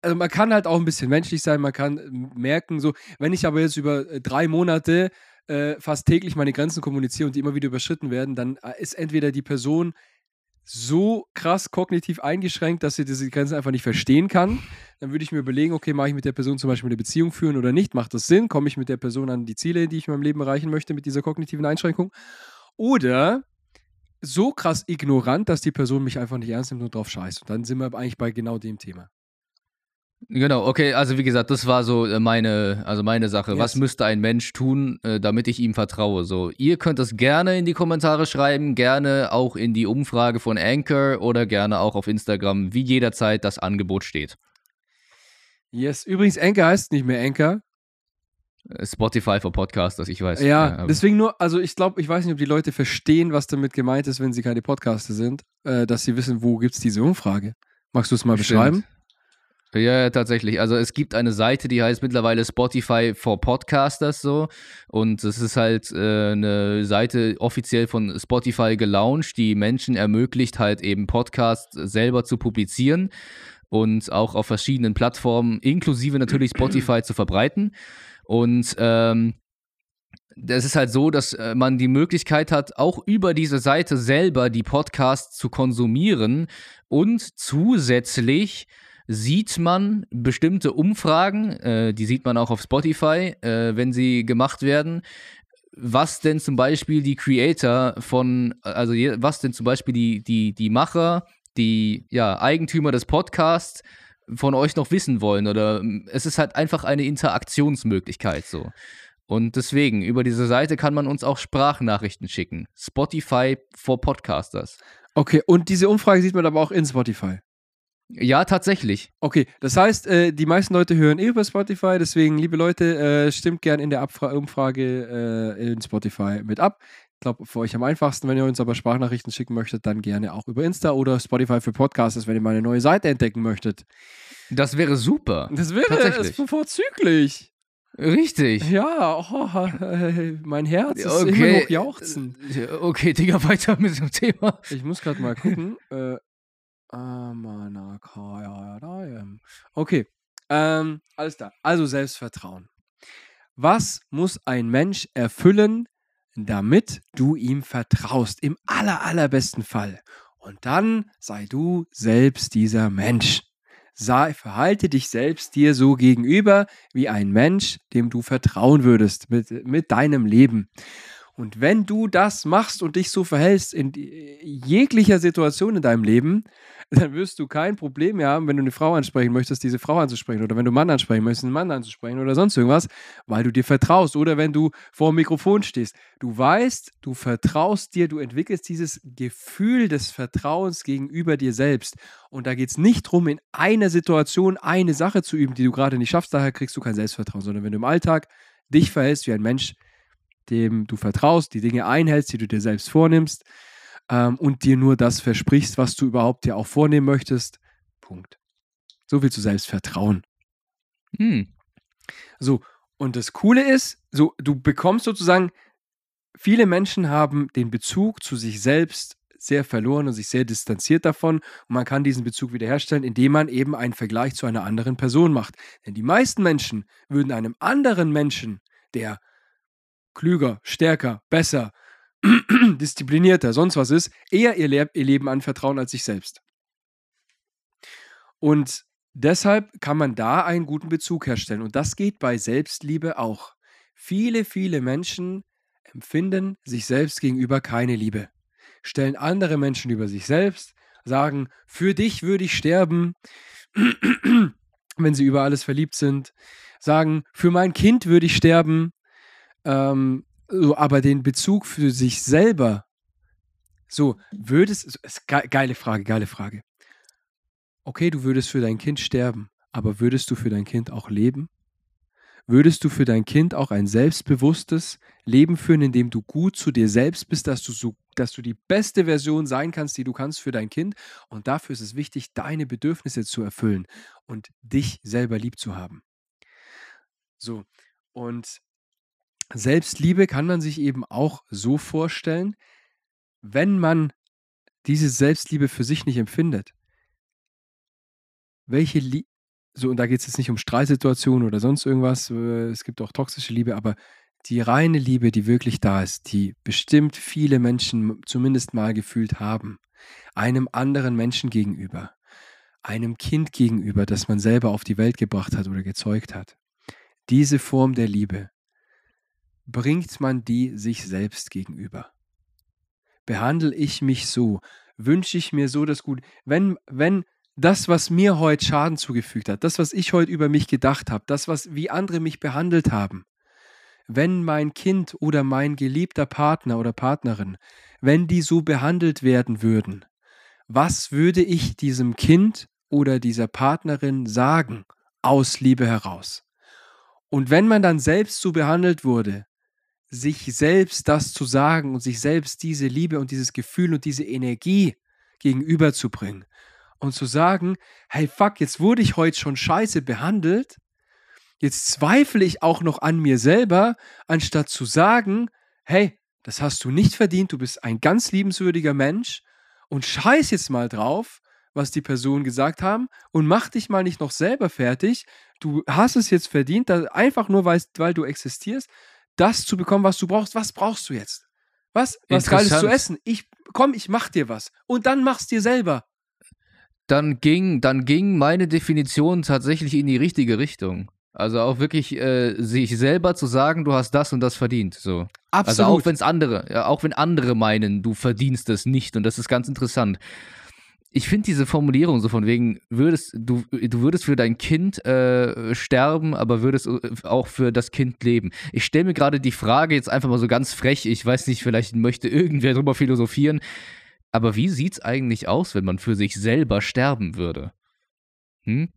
Speaker 3: also man kann halt auch ein bisschen menschlich sein, man kann äh, merken, so, wenn ich aber jetzt über äh, drei Monate äh, fast täglich meine Grenzen kommuniziere und die immer wieder überschritten werden, dann äh, ist entweder die Person so krass kognitiv eingeschränkt, dass sie diese Grenzen einfach nicht verstehen kann. Dann würde ich mir überlegen, okay, mache ich mit der Person zum Beispiel eine Beziehung führen oder nicht? Macht das Sinn? Komme ich mit der Person an die Ziele, die ich in meinem Leben erreichen möchte, mit dieser kognitiven Einschränkung? Oder so krass ignorant, dass die Person mich einfach nicht ernst nimmt und drauf scheißt. Und dann sind wir eigentlich bei genau dem Thema.
Speaker 2: Genau, okay, also wie gesagt, das war so äh, meine, also meine Sache.
Speaker 3: Yes.
Speaker 2: Was müsste ein Mensch tun, äh, damit ich ihm vertraue? So, ihr könnt das gerne in die Kommentare schreiben, gerne auch in die Umfrage von Anchor oder gerne auch auf Instagram, wie jederzeit das Angebot steht.
Speaker 3: Yes. Übrigens, Anchor heißt nicht mehr Anchor.
Speaker 2: Äh, Spotify für Podcasters, ich weiß.
Speaker 3: Ja,
Speaker 2: aber-
Speaker 3: deswegen nur, also ich glaube, ich weiß nicht, ob die Leute verstehen, was damit gemeint ist, wenn sie keine Podcaster sind, äh, dass sie wissen, wo gibt es diese Umfrage. Magst du es mal
Speaker 2: Stimmt.
Speaker 3: beschreiben?
Speaker 2: Ja, tatsächlich. Also es gibt eine Seite, die heißt mittlerweile Spotify for Podcasters so. Und es ist halt äh, eine Seite offiziell von Spotify gelauncht, die Menschen ermöglicht, halt eben Podcasts selber zu publizieren und auch auf verschiedenen Plattformen, inklusive natürlich Spotify, zu verbreiten. Und ähm, das ist halt so, dass äh, man die Möglichkeit hat, auch über diese Seite selber die Podcasts zu konsumieren und zusätzlich sieht man bestimmte Umfragen, äh, die sieht man auch auf Spotify, äh, wenn sie gemacht werden, was denn zum Beispiel die Creator von, also je- was denn zum Beispiel die, die, die Macher, die ja, Eigentümer des Podcasts von euch noch wissen wollen. Oder ähm, es ist halt einfach eine Interaktionsmöglichkeit so. Und deswegen, über diese Seite kann man uns auch Sprachnachrichten schicken. Spotify for Podcasters.
Speaker 3: Okay, und diese Umfrage sieht man aber auch in Spotify.
Speaker 2: Ja, tatsächlich.
Speaker 3: Okay, das heißt, äh, die meisten Leute hören eh über Spotify, deswegen, liebe Leute, äh, stimmt gern in der Abfra Umfrage äh, in Spotify mit ab. Ich glaube, für euch am einfachsten, wenn ihr uns aber Sprachnachrichten schicken möchtet, dann gerne auch über Insta oder Spotify für Podcasts, wenn ihr mal eine neue Seite entdecken möchtet.
Speaker 2: Das wäre super.
Speaker 3: Das wäre
Speaker 2: Tatsächlich.
Speaker 3: das vorzüglich.
Speaker 2: Richtig.
Speaker 3: Ja, oh, äh, <laughs> mein Herz ist
Speaker 2: Okay.
Speaker 3: immer noch jauchzen.
Speaker 2: Okay, Digga, <laughs> weiter mit dem Thema.
Speaker 3: Ich muss gerade mal gucken. äh. Okay, ähm, alles klar. Also Selbstvertrauen. Was muss ein Mensch erfüllen, damit du ihm vertraust? Im aller, allerbesten Fall. Und dann sei du selbst dieser Mensch. Sei, verhalte dich selbst dir so gegenüber wie ein Mensch, dem du vertrauen würdest mit, mit deinem Leben. Und wenn du das machst und dich so verhältst in jeglicher Situation in deinem Leben, dann wirst du kein Problem mehr haben, wenn du eine Frau ansprechen möchtest, diese Frau anzusprechen. Oder wenn du einen Mann ansprechen möchtest, einen Mann anzusprechen oder sonst irgendwas, weil du dir vertraust. Oder wenn du vor dem Mikrofon stehst. Du weißt, du vertraust dir, du entwickelst dieses Gefühl des Vertrauens gegenüber dir selbst. Und da geht es nicht darum, in einer Situation eine Sache zu üben, die du gerade nicht schaffst. Daher kriegst du kein Selbstvertrauen, sondern wenn du im Alltag dich verhältst wie ein Mensch, dem du vertraust, die Dinge einhältst, die du dir selbst vornimmst ähm, und dir nur das versprichst, was du überhaupt dir auch vornehmen möchtest. Punkt. So viel zu Selbstvertrauen.
Speaker 2: Hm.
Speaker 3: So, und das Coole ist, so, du bekommst sozusagen, viele Menschen haben den Bezug zu sich selbst sehr verloren und sich sehr distanziert davon. Und man kann diesen Bezug wiederherstellen, indem man eben einen Vergleich zu einer anderen Person macht. Denn die meisten Menschen würden einem anderen Menschen, der klüger, stärker, besser, <clears throat> disziplinierter, sonst was ist, eher ihr, Le ihr Leben anvertrauen als sich selbst. Und deshalb kann man da einen guten Bezug herstellen. Und das geht bei Selbstliebe auch. Viele, viele Menschen empfinden sich selbst gegenüber keine Liebe, stellen andere Menschen über sich selbst, sagen, für dich würde ich sterben, <clears throat> wenn sie über alles verliebt sind, sagen, für mein Kind würde ich sterben, ähm, so, aber den Bezug für sich selber, so, würdest, geile Frage, geile Frage. Okay, du würdest für dein Kind sterben, aber würdest du für dein Kind auch leben? Würdest du für dein Kind auch ein selbstbewusstes Leben führen, in dem du gut zu dir selbst bist, dass du, so, dass du die beste Version sein kannst, die du kannst für dein Kind? Und dafür ist es wichtig, deine Bedürfnisse zu erfüllen und dich selber lieb zu haben. So, und Selbstliebe kann man sich eben auch so vorstellen, wenn man diese Selbstliebe für sich nicht empfindet. Welche Liebe, so, und da geht es jetzt nicht um Streitsituationen oder sonst irgendwas, äh, es gibt auch toxische Liebe, aber die reine Liebe, die wirklich da ist, die bestimmt viele Menschen zumindest mal gefühlt haben, einem anderen Menschen gegenüber, einem Kind gegenüber, das man selber auf die Welt gebracht hat oder gezeugt hat. Diese Form der Liebe, bringt man die sich selbst gegenüber? Behandle ich mich so? Wünsche ich mir so das Gute? Wenn, wenn das, was mir heute Schaden zugefügt hat, das, was ich heute über mich gedacht habe, das, was wie andere mich behandelt haben, wenn mein Kind oder mein geliebter Partner oder Partnerin, wenn die so behandelt werden würden, was würde ich diesem Kind oder dieser Partnerin sagen aus Liebe heraus? Und wenn man dann selbst so behandelt wurde, sich selbst das zu sagen und sich selbst diese Liebe und dieses Gefühl und diese Energie gegenüberzubringen und zu sagen, hey fuck, jetzt wurde ich heute schon scheiße behandelt, jetzt zweifle ich auch noch an mir selber, anstatt zu sagen, hey, das hast du nicht verdient, du bist ein ganz liebenswürdiger Mensch und scheiß jetzt mal drauf, was die Personen gesagt haben und mach dich mal nicht noch selber fertig. Du hast es jetzt verdient, einfach nur weil, weil du existierst, das zu bekommen, was du brauchst. Was brauchst du jetzt? Was? Was Geiles zu essen? Ich, komm, ich mach dir was. Und dann mach's dir selber.
Speaker 2: Dann ging, dann ging meine Definition tatsächlich in die richtige Richtung. Also auch wirklich äh, sich selber zu sagen, du hast das und das verdient. So. Absolut. Also auch wenn es andere, ja, auch wenn andere meinen, du verdienst es nicht. Und das ist ganz interessant ich finde diese Formulierung so von wegen, würdest du, du würdest für dein Kind äh, sterben, aber würdest äh, auch für das Kind leben. Ich stelle mir gerade die Frage jetzt einfach mal so ganz frech, ich weiß nicht, vielleicht möchte irgendwer drüber philosophieren, aber wie sieht's eigentlich aus, wenn man für sich selber sterben würde? Hm?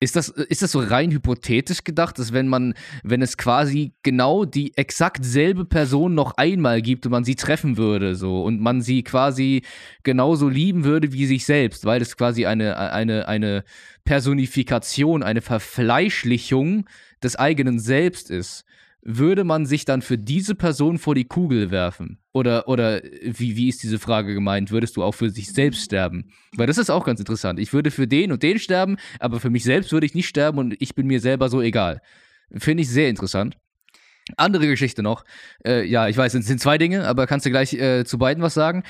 Speaker 2: Ist das, ist das so rein hypothetisch gedacht, dass wenn man, wenn es quasi genau die exakt selbe Person noch einmal gibt und man sie treffen würde, so und man sie quasi genauso lieben würde wie sich selbst, weil es quasi eine, eine, eine Personifikation, eine Verfleischlichung des eigenen Selbst ist, würde man sich dann für diese Person vor die Kugel werfen? Oder, oder wie, wie ist diese Frage gemeint? Würdest du auch für sich selbst sterben? Weil das ist auch ganz interessant. Ich würde für den und den sterben, aber für mich selbst würde ich nicht sterben und ich bin mir selber so egal. Finde ich sehr interessant. Andere Geschichte noch. Äh, ja, ich weiß, es sind zwei Dinge, aber kannst du gleich äh, zu beiden was sagen?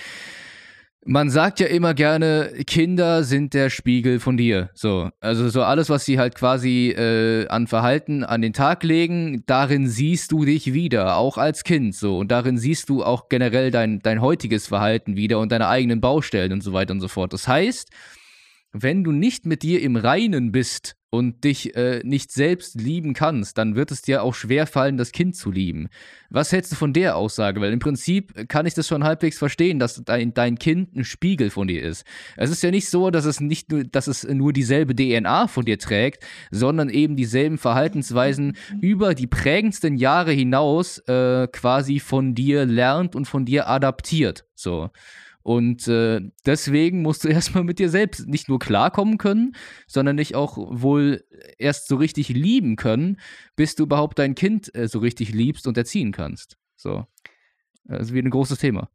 Speaker 2: Man sagt ja immer gerne, Kinder sind der Spiegel von dir. So, also so alles, was sie halt quasi äh, an Verhalten an den Tag legen, darin siehst du dich wieder, auch als Kind. So und darin siehst du auch generell dein dein heutiges Verhalten wieder und deine eigenen Baustellen und so weiter und so fort. Das heißt, wenn du nicht mit dir im Reinen bist und dich äh, nicht selbst lieben kannst, dann wird es dir auch schwer fallen, das Kind zu lieben. Was hältst du von der Aussage? Weil im Prinzip kann ich das schon halbwegs verstehen, dass dein, dein Kind ein Spiegel von dir ist. Es ist ja nicht so, dass es nicht nur, dass es nur dieselbe DNA von dir trägt, sondern eben dieselben Verhaltensweisen <laughs> über die prägendsten Jahre hinaus äh, quasi von dir lernt und von dir adaptiert. So. Und äh, deswegen musst du <laughs> erstmal mit dir selbst nicht nur klarkommen können, sondern dich auch wohl erst so richtig lieben können, bis du überhaupt dein Kind äh, so richtig liebst und erziehen kannst. So. Also wie ein großes Thema.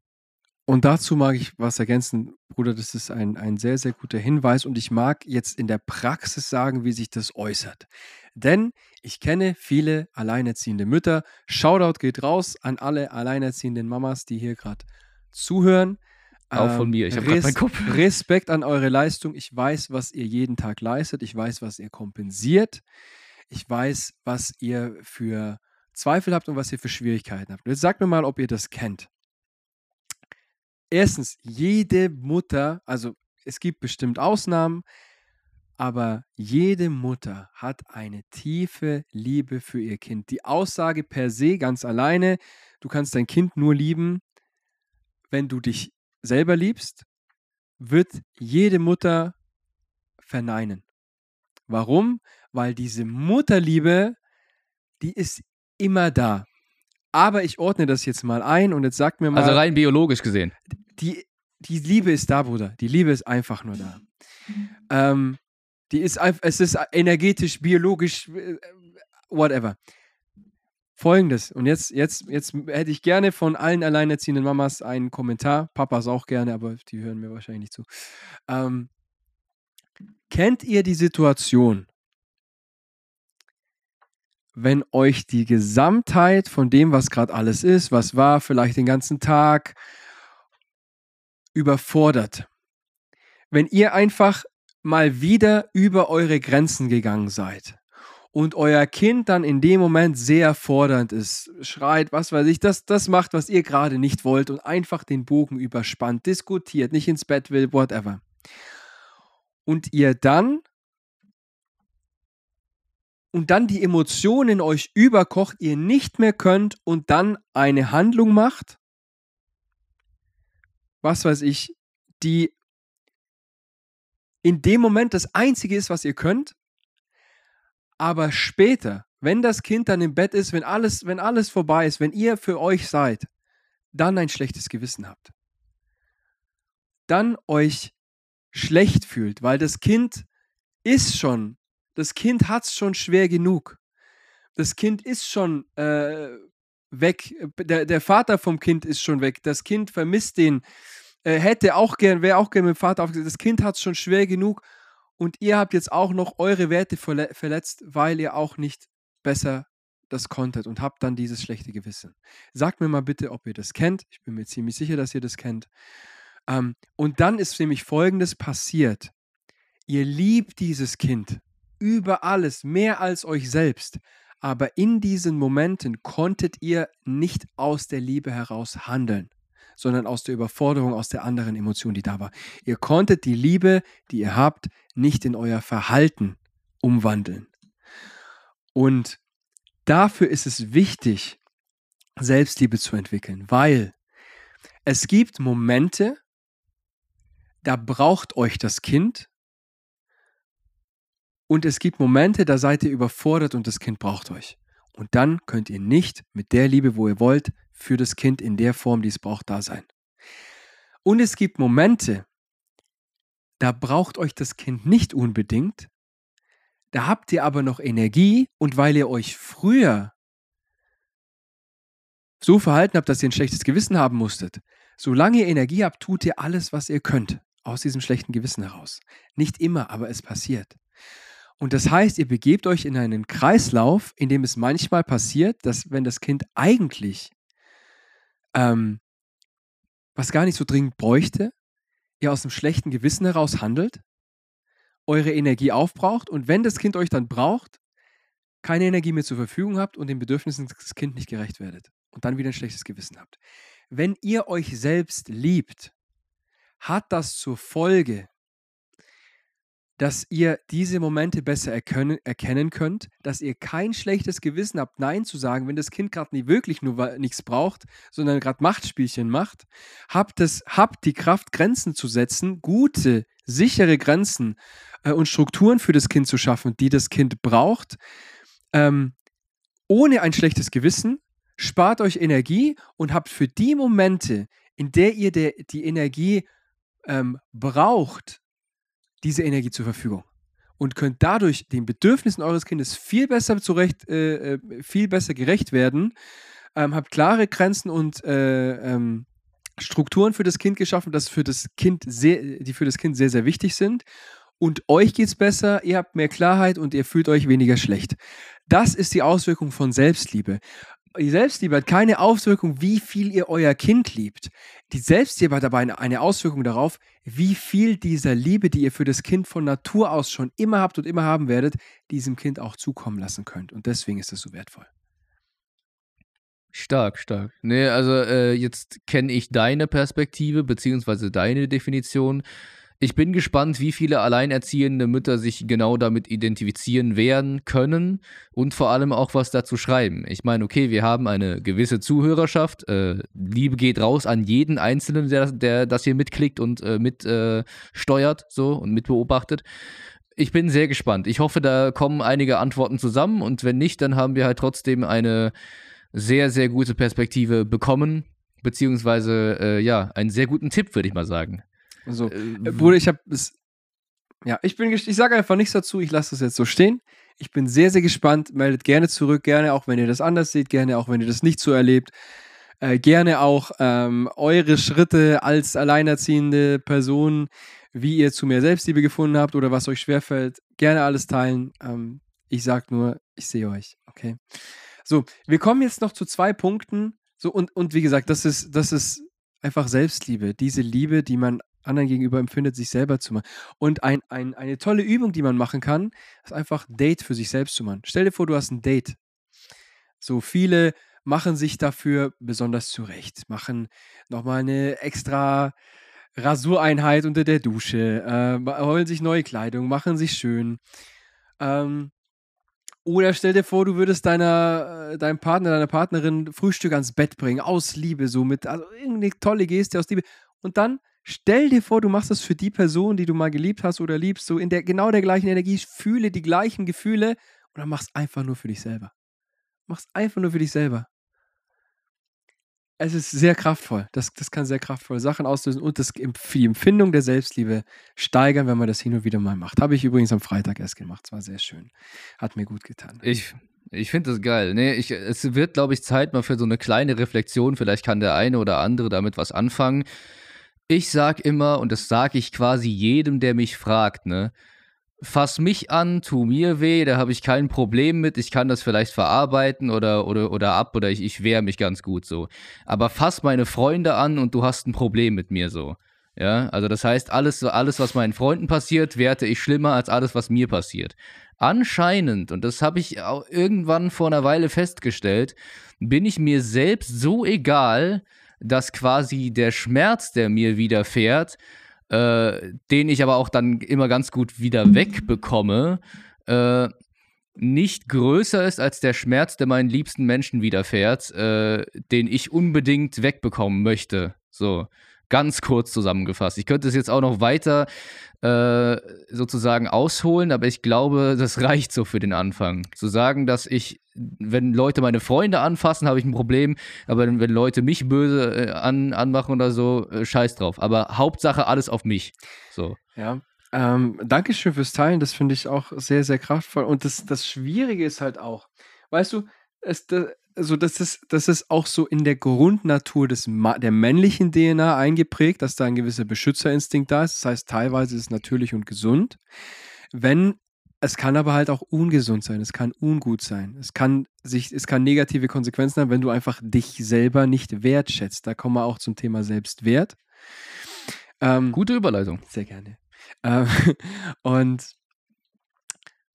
Speaker 3: Und dazu mag ich was ergänzen, Bruder, das ist ein, ein sehr, sehr guter Hinweis und ich mag jetzt in der Praxis sagen, wie sich das äußert. Denn ich kenne viele alleinerziehende Mütter. Shoutout geht raus an alle alleinerziehenden Mamas, die hier gerade zuhören.
Speaker 2: Auch von mir. Ich habe Res meinen Kopf. <laughs>
Speaker 3: Respekt an eure Leistung. Ich weiß, was ihr jeden Tag leistet. Ich weiß, was ihr kompensiert. Ich weiß, was ihr für Zweifel habt und was ihr für Schwierigkeiten habt. jetzt sagt mir mal, ob ihr das kennt. Erstens, jede Mutter, also es gibt bestimmt Ausnahmen, aber jede Mutter hat eine tiefe Liebe für ihr Kind. Die Aussage per se ganz alleine, du kannst dein Kind nur lieben, wenn du dich selber liebst, wird jede Mutter verneinen. Warum? Weil diese Mutterliebe, die ist immer da. Aber ich ordne das jetzt mal ein und jetzt sagt mir mal.
Speaker 2: Also rein biologisch gesehen.
Speaker 3: Die, die Liebe ist da, Bruder. Die Liebe ist einfach nur da. Ähm, die ist einfach, es ist energetisch, biologisch, äh, whatever. Folgendes, und jetzt, jetzt, jetzt hätte ich gerne von allen alleinerziehenden Mamas einen Kommentar, Papas auch gerne, aber die hören mir wahrscheinlich nicht zu. Ähm, kennt ihr die Situation, wenn euch die Gesamtheit von dem, was gerade alles ist, was war, vielleicht den ganzen Tag, überfordert? Wenn ihr einfach mal wieder über eure Grenzen gegangen seid und euer Kind dann in dem Moment sehr fordernd ist, schreit, was weiß ich, das, das macht, was ihr gerade nicht wollt und einfach den Bogen überspannt, diskutiert, nicht ins Bett will, whatever. und ihr dann und dann die Emotionen euch überkocht, ihr nicht mehr könnt und dann eine Handlung macht, was weiß ich, die in dem Moment das Einzige ist, was ihr könnt, aber später, wenn das Kind dann im Bett ist, wenn alles, wenn alles vorbei ist, wenn ihr für euch seid, dann ein schlechtes Gewissen habt. Dann euch schlecht fühlt, weil das Kind ist schon das Kind hat es schon schwer genug. Das Kind ist schon äh, weg. Der, der Vater vom Kind ist schon weg. Das Kind vermisst den. Äh, hätte auch gern, wäre auch gern mit dem Vater aufgesetzt. Das Kind hat es schon schwer genug. Und ihr habt jetzt auch noch eure Werte verle verletzt, weil ihr auch nicht besser das konntet und habt dann dieses schlechte Gewissen. Sagt mir mal bitte, ob ihr das kennt. Ich bin mir ziemlich sicher, dass ihr das kennt. Ähm, und dann ist nämlich Folgendes passiert. Ihr liebt dieses Kind über alles, mehr als euch selbst. Aber in diesen Momenten konntet ihr nicht aus der Liebe heraus handeln, sondern aus der Überforderung, aus der anderen Emotion, die da war. Ihr konntet die Liebe, die ihr habt, nicht in euer Verhalten umwandeln. Und dafür ist es wichtig, Selbstliebe zu entwickeln, weil es gibt Momente, da braucht euch das Kind und es gibt Momente, da seid ihr überfordert und das Kind braucht euch. Und dann könnt ihr nicht mit der Liebe, wo ihr wollt, für das Kind in der Form, die es braucht, da sein. Und es gibt Momente, da braucht euch das Kind nicht unbedingt, da habt ihr aber noch Energie und weil ihr euch früher so verhalten habt, dass ihr ein schlechtes Gewissen haben musstet, solange ihr Energie habt, tut ihr alles, was ihr könnt, aus diesem schlechten Gewissen heraus. Nicht immer, aber es passiert. Und das heißt, ihr begebt euch in einen Kreislauf, in dem es manchmal passiert, dass wenn das Kind eigentlich ähm, was gar nicht so dringend bräuchte, ihr aus einem schlechten Gewissen heraus handelt, eure Energie aufbraucht und wenn das Kind euch dann braucht, keine Energie mehr zur Verfügung habt und den Bedürfnissen des Kindes nicht gerecht werdet und dann wieder ein schlechtes Gewissen habt. Wenn ihr euch selbst liebt, hat das zur Folge, dass ihr diese Momente besser erkennen, erkennen könnt, dass ihr kein schlechtes Gewissen habt, Nein zu sagen, wenn das Kind gerade nicht wirklich nur nichts braucht, sondern gerade Machtspielchen macht. Habt, es, habt die Kraft, Grenzen zu setzen, gute, sichere Grenzen äh, und Strukturen für das Kind zu schaffen, die das Kind braucht, ähm, ohne ein schlechtes Gewissen, spart euch Energie und habt für die Momente, in der ihr der, die Energie ähm, braucht, diese Energie zur Verfügung und könnt dadurch den Bedürfnissen eures Kindes viel besser zurecht, äh, äh, viel besser gerecht werden, ähm, habt klare Grenzen und äh, ähm, Strukturen für das Kind geschaffen, das für das Kind sehr, die für das Kind sehr, sehr wichtig sind. Und euch geht es besser, ihr habt mehr Klarheit und ihr fühlt euch weniger schlecht. Das ist die Auswirkung von Selbstliebe die Selbstliebe hat keine Auswirkung, wie viel ihr euer Kind liebt. Die Selbstliebe hat aber eine, eine, Auswirkung darauf, wie viel dieser Liebe, die ihr für das Kind von Natur aus schon immer habt und immer haben werdet, diesem Kind auch zukommen lassen könnt. Und deswegen ist das so wertvoll.
Speaker 2: Stark, stark. Nee, also äh, jetzt kenne ich deine Perspektive beziehungsweise deine Definition. Ich bin gespannt, wie viele alleinerziehende Mütter sich genau damit identifizieren werden können und vor allem auch was dazu schreiben. Ich meine, okay, wir haben eine gewisse Zuhörerschaft. Äh, Liebe geht raus an jeden Einzelnen, der, der das hier mitklickt und äh, mitsteuert äh, so und mitbeobachtet. Ich bin sehr gespannt. Ich hoffe, da kommen einige Antworten zusammen und wenn nicht, dann haben wir halt trotzdem eine sehr, sehr gute Perspektive bekommen, beziehungsweise äh, ja, einen sehr guten Tipp, würde ich mal sagen.
Speaker 3: So, äh, äh Bruder, ich habe es. Ja, ich bin, ich sage einfach nichts dazu. Ich lasse das jetzt so stehen. Ich bin sehr, sehr gespannt. Meldet gerne zurück, gerne auch, wenn ihr das anders seht, gerne auch, wenn ihr das nicht so erlebt. Äh, gerne auch ähm, eure Schritte als alleinerziehende Person, wie ihr zu mehr Selbstliebe gefunden habt oder was euch schwerfällt. Gerne alles teilen. Ähm, ich sag nur, ich sehe euch. Okay. So, wir kommen jetzt noch zu zwei Punkten. So, und, und wie gesagt, das ist, das ist einfach Selbstliebe. Diese Liebe, die man anderen gegenüber empfindet, sich selber zu machen. Und ein, ein, eine tolle Übung, die man machen kann, ist einfach Date für sich selbst zu machen. Stell dir vor, du hast ein Date. So viele machen sich dafür besonders zurecht, machen nochmal eine extra Rasureinheit unter der Dusche, äh, holen sich neue Kleidung, machen sich schön. Ähm, oder stell dir vor, du würdest deiner, äh, deinem Partner, deiner Partnerin Frühstück ans Bett bringen, aus Liebe, so mit, also irgendeine tolle Geste aus Liebe. Und dann stell dir vor, du machst das für die Person, die du mal geliebt hast oder liebst, so in der genau der gleichen Energie, fühle die gleichen Gefühle dann machst einfach nur für dich selber. Mach's einfach nur für dich selber. Es ist sehr kraftvoll. Das, das kann sehr kraftvolle Sachen auslösen und das, die Empfindung der Selbstliebe steigern, wenn man das hin und wieder mal macht. Habe ich übrigens am Freitag erst gemacht. Es war sehr schön. Hat mir gut getan.
Speaker 2: Ich, ich finde das geil. Nee, ich, es wird, glaube ich, Zeit mal für so eine kleine Reflexion. Vielleicht kann der eine oder andere damit was anfangen. Ich sag immer, und das sage ich quasi jedem, der mich fragt, ne? fass mich an, tu mir weh, da habe ich kein Problem mit, ich kann das vielleicht verarbeiten oder, oder, oder ab oder ich, ich wehre mich ganz gut so. Aber fass meine Freunde an und du hast ein Problem mit mir so. Ja, also das heißt, alles, alles, was meinen Freunden passiert, werte ich schlimmer als alles, was mir passiert. Anscheinend, und das habe ich irgendwann vor einer Weile festgestellt, bin ich mir selbst so egal, dass quasi der Schmerz, der mir widerfährt, äh, den ich aber auch dann immer ganz gut wieder wegbekomme, äh, nicht größer ist als der Schmerz, der meinen liebsten Menschen widerfährt, äh, den ich unbedingt wegbekommen möchte. So, ganz kurz zusammengefasst. Ich könnte es jetzt auch noch weiter äh, sozusagen ausholen, aber ich glaube, das reicht so für den Anfang. Zu sagen, dass ich, wenn Leute meine Freunde anfassen, habe ich ein Problem, aber wenn, Leute mich böse äh, an, anmachen oder so, äh, scheiß drauf. Aber Hauptsache alles auf mich. So.
Speaker 3: Ja. Ähm, Dankeschön fürs Teilen, das finde ich auch sehr, sehr kraftvoll. Und das, das Schwierige ist halt auch, weißt du, es, also das ist, das ist auch so in der Grundnatur des, der männlichen DNA eingeprägt, dass da ein gewisser Beschützerinstinkt da ist. Das heißt, teilweise ist es natürlich und gesund. Wenn es kann aber halt auch ungesund sein, es kann ungut sein. Es kann sich, es kann negative Konsequenzen haben, wenn du einfach dich selber nicht wertschätzt. Da kommen wir auch zum Thema Selbstwert.
Speaker 2: Ähm, Gute Überleitung.
Speaker 3: Sehr gerne. Ähm, <laughs> und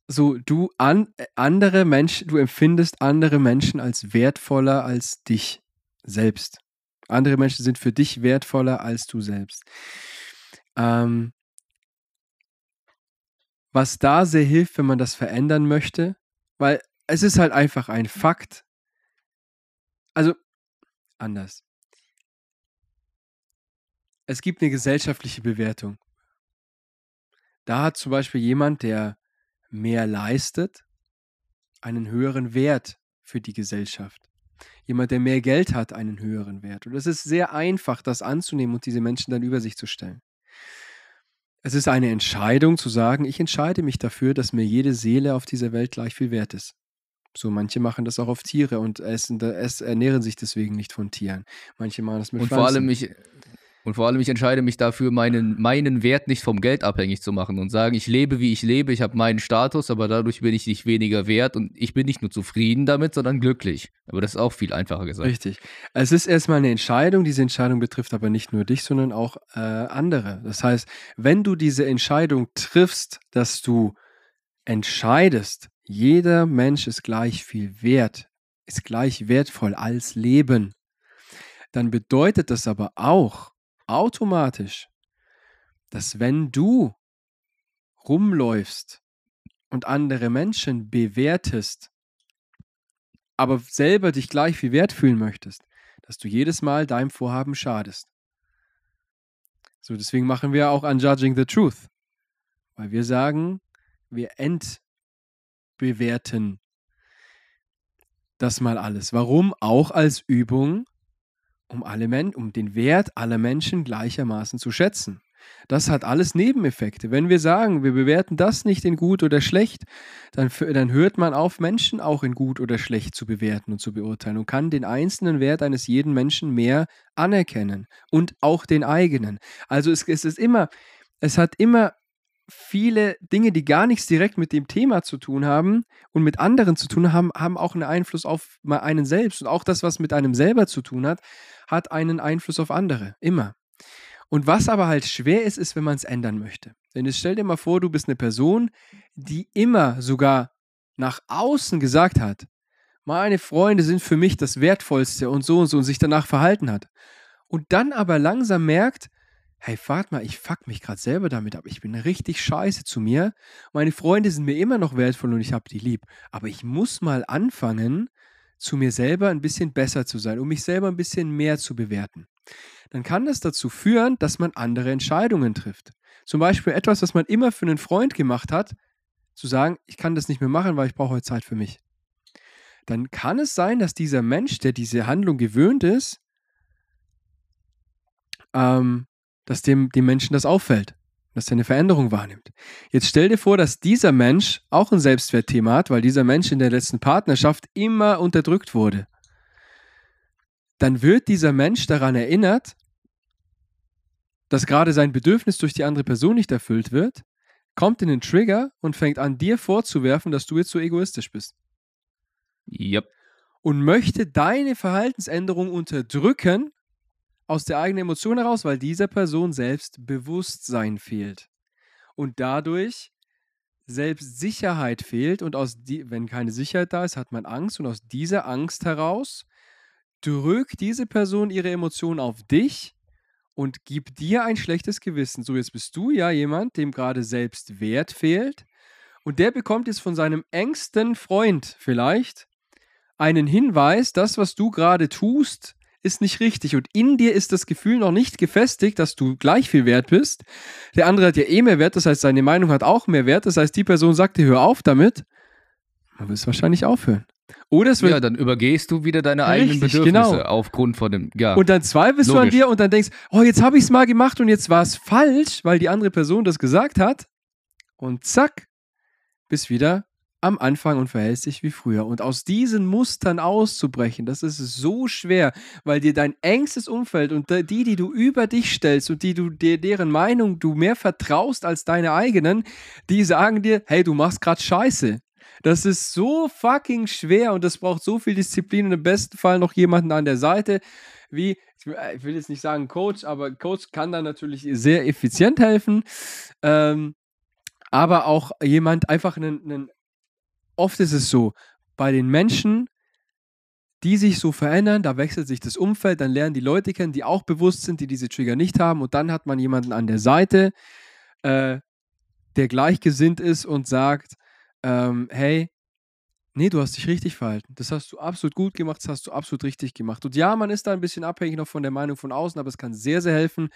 Speaker 3: so du an, äh, andere Menschen, du empfindest andere Menschen als wertvoller als dich selbst. Andere Menschen sind für dich wertvoller als du selbst. Ähm, was da sehr hilft, wenn man das verändern möchte, weil es ist halt einfach ein Fakt. Also anders. Es gibt eine gesellschaftliche Bewertung. Da hat zum Beispiel jemand, der mehr leistet, einen höheren Wert für die Gesellschaft. Jemand, der mehr Geld hat, einen höheren Wert. Und es ist sehr einfach, das anzunehmen und diese Menschen dann über sich zu stellen. Es ist eine Entscheidung zu sagen, ich entscheide mich dafür, dass mir jede Seele auf dieser Welt gleich viel wert ist. So, manche machen das auch auf Tiere und essen, es ernähren sich deswegen nicht von Tieren. Manche machen das mit
Speaker 2: und
Speaker 3: Pflanzen.
Speaker 2: vor allem, ich, und vor allem, ich entscheide mich dafür, meinen, meinen Wert nicht vom Geld abhängig zu machen und sagen, ich lebe, wie ich lebe, ich habe meinen Status, aber dadurch bin ich nicht weniger wert und ich bin nicht nur zufrieden damit, sondern glücklich. Aber das ist auch viel einfacher gesagt.
Speaker 3: Richtig. Es ist erstmal eine Entscheidung, diese Entscheidung betrifft aber nicht nur dich, sondern auch äh, andere. Das heißt, wenn du diese Entscheidung triffst, dass du entscheidest, jeder Mensch ist gleich viel wert, ist gleich wertvoll als Leben, dann bedeutet das aber auch, automatisch, dass wenn du rumläufst und andere Menschen bewertest, aber selber dich gleich viel wert fühlen möchtest, dass du jedes Mal deinem Vorhaben schadest. So, deswegen machen wir auch Unjudging the Truth, weil wir sagen, wir entbewerten das mal alles. Warum? Auch als Übung, um, alle Men um den Wert aller Menschen gleichermaßen zu schätzen. Das hat alles Nebeneffekte. Wenn wir sagen, wir bewerten das nicht in gut oder schlecht, dann, dann hört man auf, Menschen auch in gut oder schlecht zu bewerten und zu beurteilen und kann den einzelnen Wert eines jeden Menschen mehr anerkennen und auch den eigenen. Also es, es ist immer, es hat immer viele Dinge, die gar nichts direkt mit dem Thema zu tun haben und mit anderen zu tun haben, haben auch einen Einfluss auf einen selbst. Und auch das, was mit einem selber zu tun hat, hat einen Einfluss auf andere. Immer. Und was aber halt schwer ist, ist, wenn man es ändern möchte. Denn jetzt stell dir mal vor, du bist eine Person, die immer sogar nach außen gesagt hat, meine Freunde sind für mich das Wertvollste und so und so und sich danach verhalten hat. Und dann aber langsam merkt, hey, warte mal, ich fuck mich gerade selber damit ab. Ich bin richtig scheiße zu mir. Meine Freunde sind mir immer noch wertvoll und ich habe die lieb. Aber ich muss mal anfangen, zu mir selber ein bisschen besser zu sein, um mich selber ein bisschen mehr zu bewerten. Dann kann das dazu führen, dass man andere Entscheidungen trifft. Zum Beispiel etwas, was man immer für einen Freund gemacht hat, zu sagen, ich kann das nicht mehr machen, weil ich brauche heute Zeit für mich. Dann kann es sein, dass dieser Mensch, der diese Handlung gewöhnt ist, ähm, dass dem, dem Menschen das auffällt, dass er eine Veränderung wahrnimmt. Jetzt stell dir vor, dass dieser Mensch auch ein Selbstwertthema hat, weil dieser Mensch in der letzten Partnerschaft immer unterdrückt wurde. Dann wird dieser Mensch daran erinnert, dass gerade sein Bedürfnis durch die andere Person nicht erfüllt wird, kommt in den Trigger und fängt an, dir vorzuwerfen, dass du jetzt so egoistisch bist.
Speaker 2: Yep.
Speaker 3: Und möchte deine Verhaltensänderung unterdrücken aus der eigenen Emotion heraus, weil dieser Person selbst Bewusstsein fehlt. Und dadurch Selbstsicherheit fehlt und aus die, wenn keine Sicherheit da ist, hat man Angst und aus dieser Angst heraus drückt diese Person ihre Emotionen auf dich und gibt dir ein schlechtes Gewissen. So, jetzt bist du ja jemand, dem gerade Selbstwert fehlt. Und der bekommt jetzt von seinem engsten Freund vielleicht einen Hinweis, das, was du gerade tust, ist nicht richtig. Und in dir ist das Gefühl noch nicht gefestigt, dass du gleich viel wert bist. Der andere hat ja eh mehr Wert, das heißt, seine Meinung hat auch mehr Wert. Das heißt, die Person sagt dir, hör auf damit. Man wird es wahrscheinlich aufhören. Oder es wird.
Speaker 2: Ja, dann übergehst du wieder deine eigenen
Speaker 3: Richtig,
Speaker 2: Bedürfnisse
Speaker 3: genau.
Speaker 2: aufgrund von dem. Ja.
Speaker 3: Und dann zweifelst du an
Speaker 2: Logisch.
Speaker 3: dir und dann denkst, oh, jetzt habe ich es mal gemacht und jetzt war es falsch, weil die andere Person das gesagt hat. Und zack, bist wieder am Anfang und verhältst dich wie früher. Und aus diesen Mustern auszubrechen, das ist so schwer, weil dir dein engstes Umfeld und die, die du über dich stellst und die du dir deren Meinung du mehr vertraust als deine eigenen, die sagen dir, hey, du machst gerade Scheiße. Das ist so fucking schwer und das braucht so viel Disziplin und im besten Fall noch jemanden an der Seite, wie, ich will- ich will jetzt nicht sagen Coach, aber Coach kann da natürlich sehr effizient helfen. Ähm, aber auch jemand einfach einen, einen, oft ist es so, bei den Menschen, die sich so verändern, da wechselt sich das Umfeld, dann lernen die Leute kennen, die auch bewusst sind, die diese Trigger nicht haben und dann hat man jemanden an der Seite, äh, der gleichgesinnt ist und sagt, ähm, hey, nee, du hast dich richtig verhalten. Das hast du absolut gut gemacht, das hast du absolut richtig gemacht. Und ja, man ist da ein bisschen abhängig noch von der Meinung von außen, aber es kann sehr, sehr helfen,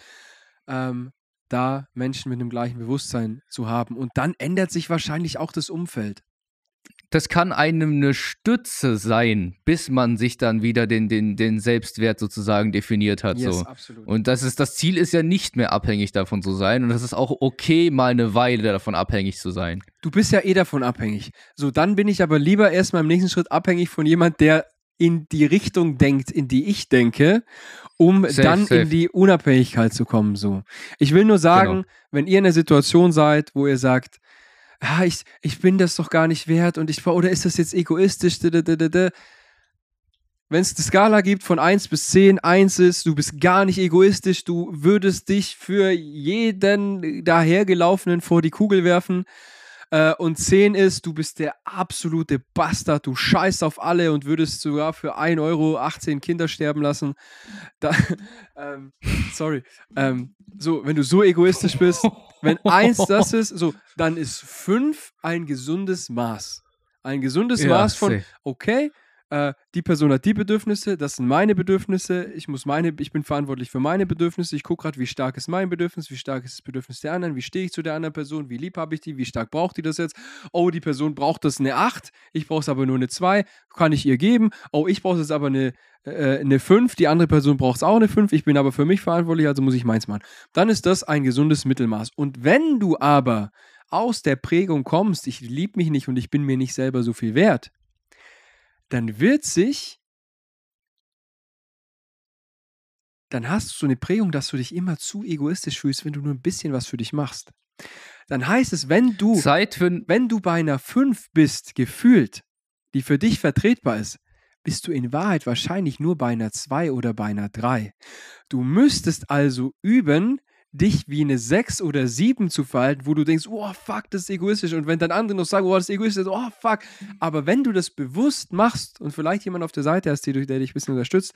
Speaker 3: ähm, da Menschen mit einem gleichen Bewusstsein zu haben. Und dann ändert sich wahrscheinlich auch das Umfeld.
Speaker 2: Das kann einem eine Stütze sein, bis man sich dann wieder den, den, den Selbstwert sozusagen definiert hat. so.
Speaker 3: absolut.
Speaker 2: Und das ist, das Ziel ist ja nicht mehr abhängig davon zu sein. Und das ist auch okay, mal eine Weile davon abhängig zu sein.
Speaker 3: Du bist ja eh davon abhängig. So, dann bin ich aber lieber erstmal im nächsten Schritt abhängig von jemand, der in die Richtung denkt, in die ich denke, um
Speaker 2: Safe,
Speaker 3: dann
Speaker 2: safe.
Speaker 3: in die Unabhängigkeit zu kommen. So. Ich will nur sagen,
Speaker 2: Genau.
Speaker 3: wenn ihr in einer Situation seid, wo ihr sagt, ah, ich, ich bin das doch gar nicht wert und ich oder ist das jetzt egoistisch? Wenn es eine Skala gibt von 1 bis 10, 1 ist, du bist gar nicht egoistisch, du würdest dich für jeden dahergelaufenen vor die Kugel werfen. Äh, und 10 ist, du bist der absolute Bastard, du scheißt auf alle und würdest sogar für 1 Euro 18 Kinder sterben lassen. Da, <laughs> ähm, sorry. Ähm, so, wenn du so egoistisch bist, wenn 1 das <laughs> ist, so, dann ist 5 ein gesundes Maß. Ein gesundes
Speaker 2: Ja,
Speaker 3: Maß von,
Speaker 2: safe.
Speaker 3: okay, äh, die Person hat die Bedürfnisse, das sind meine Bedürfnisse, ich muss meine, ich bin verantwortlich für meine Bedürfnisse, ich gucke gerade, wie stark ist mein Bedürfnis, wie stark ist das Bedürfnis der anderen, wie stehe ich zu der anderen Person, wie lieb habe ich die, wie stark braucht die das jetzt? Oh, die Person braucht das eine 8, ich brauche es aber nur eine 2, kann ich ihr geben. Oh, ich brauche es aber eine, äh, eine 5, die andere Person braucht es auch eine 5, ich bin aber für mich verantwortlich, also muss ich meins machen. Dann ist das ein gesundes Mittelmaß. Und wenn du aber aus der Prägung kommst, ich liebe mich nicht und ich bin mir nicht selber so viel wert, dann wird sich, dann hast du so eine Prägung, dass du dich immer zu egoistisch fühlst, wenn du nur ein bisschen was für dich machst. Dann heißt es, wenn du,
Speaker 2: Zeit für
Speaker 3: wenn du bei einer 5 bist, gefühlt, die für dich vertretbar ist, bist du in Wahrheit wahrscheinlich nur bei einer 2 oder bei einer 3. Du müsstest also üben, dich wie eine 6 oder 7 zu verhalten, wo du denkst, oh fuck, das ist egoistisch. Und wenn dann andere noch sagen, oh, das ist egoistisch, oh fuck. Aber wenn du das bewusst machst und vielleicht jemand auf der Seite hast, der, dich ein bisschen unterstützt,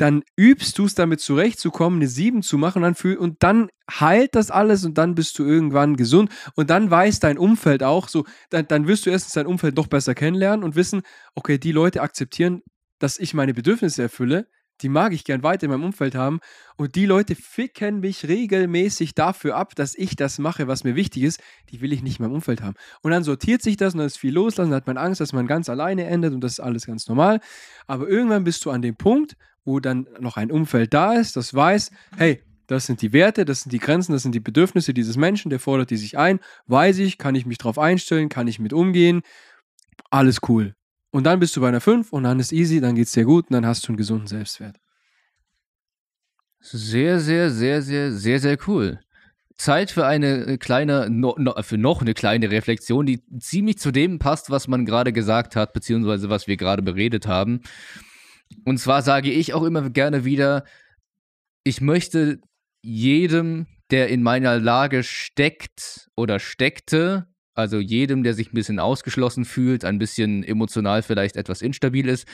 Speaker 3: dann übst du es damit zurechtzukommen, eine 7 zu machen und dann, und dann heilt das alles und dann bist du irgendwann gesund und dann weiß dein Umfeld auch so, dann, dann wirst du erstens dein Umfeld noch besser kennenlernen und wissen, okay, die Leute akzeptieren, dass ich meine Bedürfnisse erfülle, die mag ich gern weiter in meinem Umfeld haben und die Leute ficken mich regelmäßig dafür ab, dass ich das mache, was mir wichtig ist, die will ich nicht in meinem Umfeld haben. Und dann sortiert sich das und dann ist viel loslassen, dann hat man Angst, dass man ganz alleine endet und das ist alles ganz normal. Aber irgendwann bist du an dem Punkt, wo dann noch ein Umfeld da ist, das weiß, hey, das sind die Werte, das sind die Grenzen, das sind die Bedürfnisse dieses Menschen, der fordert die sich ein, weiß ich, kann ich mich drauf einstellen, kann ich mit umgehen, alles cool. Und dann bist du bei einer 5 und dann ist easy, dann geht es dir gut und dann hast du einen gesunden Selbstwert.
Speaker 2: Sehr, sehr, sehr, sehr, sehr, sehr cool. Zeit für eine kleine, no, no, für noch eine kleine Reflexion, die ziemlich zu dem passt, was man gerade gesagt hat, beziehungsweise was wir gerade beredet haben. Und zwar sage ich auch immer gerne wieder, ich möchte jedem, der in meiner Lage steckt oder steckte, also jedem, der sich ein bisschen ausgeschlossen fühlt, ein bisschen emotional vielleicht etwas instabil ist,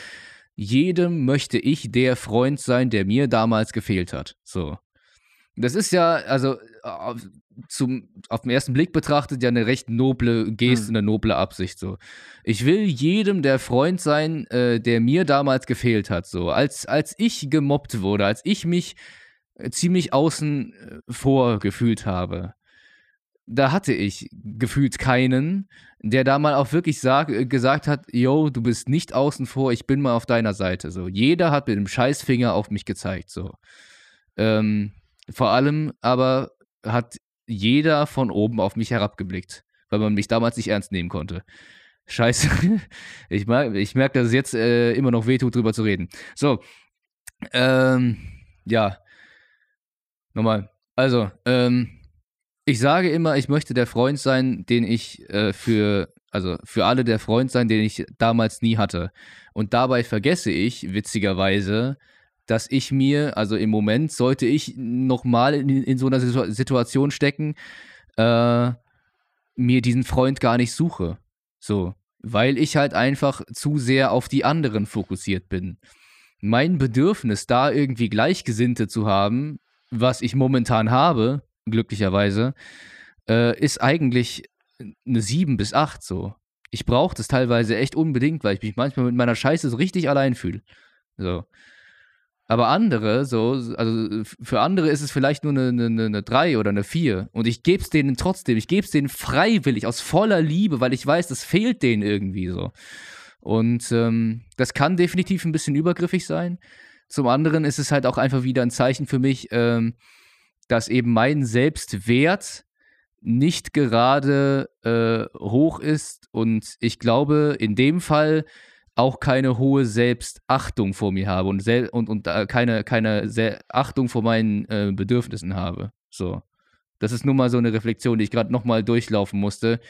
Speaker 2: jedem möchte ich der Freund sein, der mir damals gefehlt hat. So. Das ist ja, also auf, zum, auf den ersten Blick betrachtet, ja eine recht noble Geste, hm. eine noble Absicht. So. Ich will jedem der Freund sein, äh, der mir damals gefehlt hat. So. Als, als ich gemobbt wurde, als ich mich äh, ziemlich außen äh, vor gefühlt habe, da hatte ich gefühlt keinen, der da mal auch wirklich sag, äh, gesagt hat, yo, du bist nicht außen vor, ich bin mal auf deiner Seite. So, jeder hat mit dem Scheißfinger auf mich gezeigt. So, ähm, vor allem aber hat jeder von oben auf mich herabgeblickt, weil man mich damals nicht ernst nehmen konnte. Scheiße. <laughs> Ich, merk, ich merke, dass es jetzt äh, immer noch wehtut, drüber zu reden. So. Ähm, ja. Nochmal. Also, ähm, ich sage immer, ich möchte der Freund sein, den ich äh, für, also für alle der Freund sein, den ich damals nie hatte. Und dabei vergesse ich, witzigerweise, dass ich mir, also im Moment sollte ich nochmal in, in so einer Situation stecken, äh, mir diesen Freund gar nicht suche. So. Weil ich halt einfach zu sehr auf die anderen fokussiert bin. Mein Bedürfnis, da irgendwie Gleichgesinnte zu haben, was ich momentan habe, glücklicherweise, äh, ist eigentlich eine 7 bis 8 so. Ich brauche das teilweise echt unbedingt, weil ich mich manchmal mit meiner Scheiße so richtig allein fühle. So. Aber andere, so, also für andere ist es vielleicht nur eine, eine, eine 3 oder eine 4. Und ich gebe es denen trotzdem, ich gebe es denen freiwillig, aus voller Liebe, weil ich weiß, das fehlt denen irgendwie so. Und ähm, das kann definitiv ein bisschen übergriffig sein. Zum anderen ist es halt auch einfach wieder ein Zeichen für mich, ähm, dass eben mein Selbstwert nicht gerade äh, hoch ist und ich glaube in dem Fall auch keine hohe Selbstachtung vor mir habe und, sel und, und äh, keine, keine Achtung vor meinen äh, Bedürfnissen habe. So. Das ist nur mal so eine Reflexion, die ich gerade nochmal durchlaufen musste,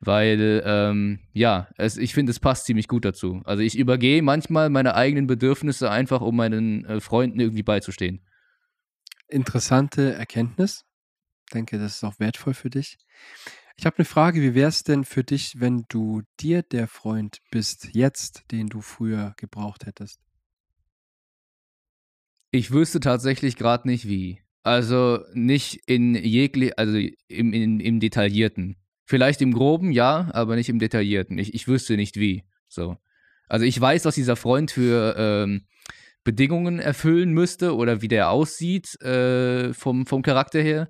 Speaker 2: weil, ähm, ja, es, ich finde, es passt ziemlich gut dazu. Also ich übergehe manchmal meine eigenen Bedürfnisse einfach, um meinen äh, Freunden irgendwie beizustehen
Speaker 3: interessante Erkenntnis. Ich denke, das ist auch wertvoll für dich. Ich habe eine Frage, wie wäre es denn für dich, wenn du dir der Freund bist, jetzt, den du früher gebraucht hättest?
Speaker 2: Ich wüsste tatsächlich gerade nicht wie. Also nicht in jeglich, also im, im, im Detaillierten. Vielleicht im Groben, ja, aber nicht im Detaillierten. Ich, ich wüsste nicht wie. So. Also ich weiß, dass dieser Freund für ähm, Bedingungen erfüllen müsste oder wie der aussieht äh, vom, vom Charakter her.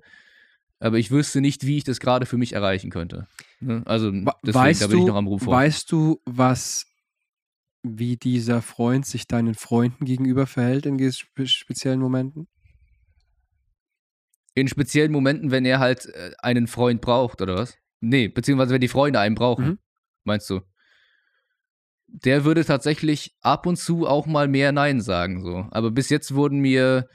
Speaker 2: Aber ich wüsste nicht, wie ich das gerade für mich erreichen könnte. Ne? Also deswegen,
Speaker 3: weißt
Speaker 2: da bin ich noch am Ruf vor.
Speaker 3: Weißt du, was, wie dieser Freund sich deinen Freunden gegenüber verhält in spe speziellen Momenten?
Speaker 2: In speziellen Momenten, wenn er halt äh, einen Freund braucht, oder was? Nee, beziehungsweise wenn die Freunde einen brauchen, mhm. meinst du? Der würde tatsächlich ab und zu auch mal mehr Nein sagen. So. Aber bis jetzt wurden mir,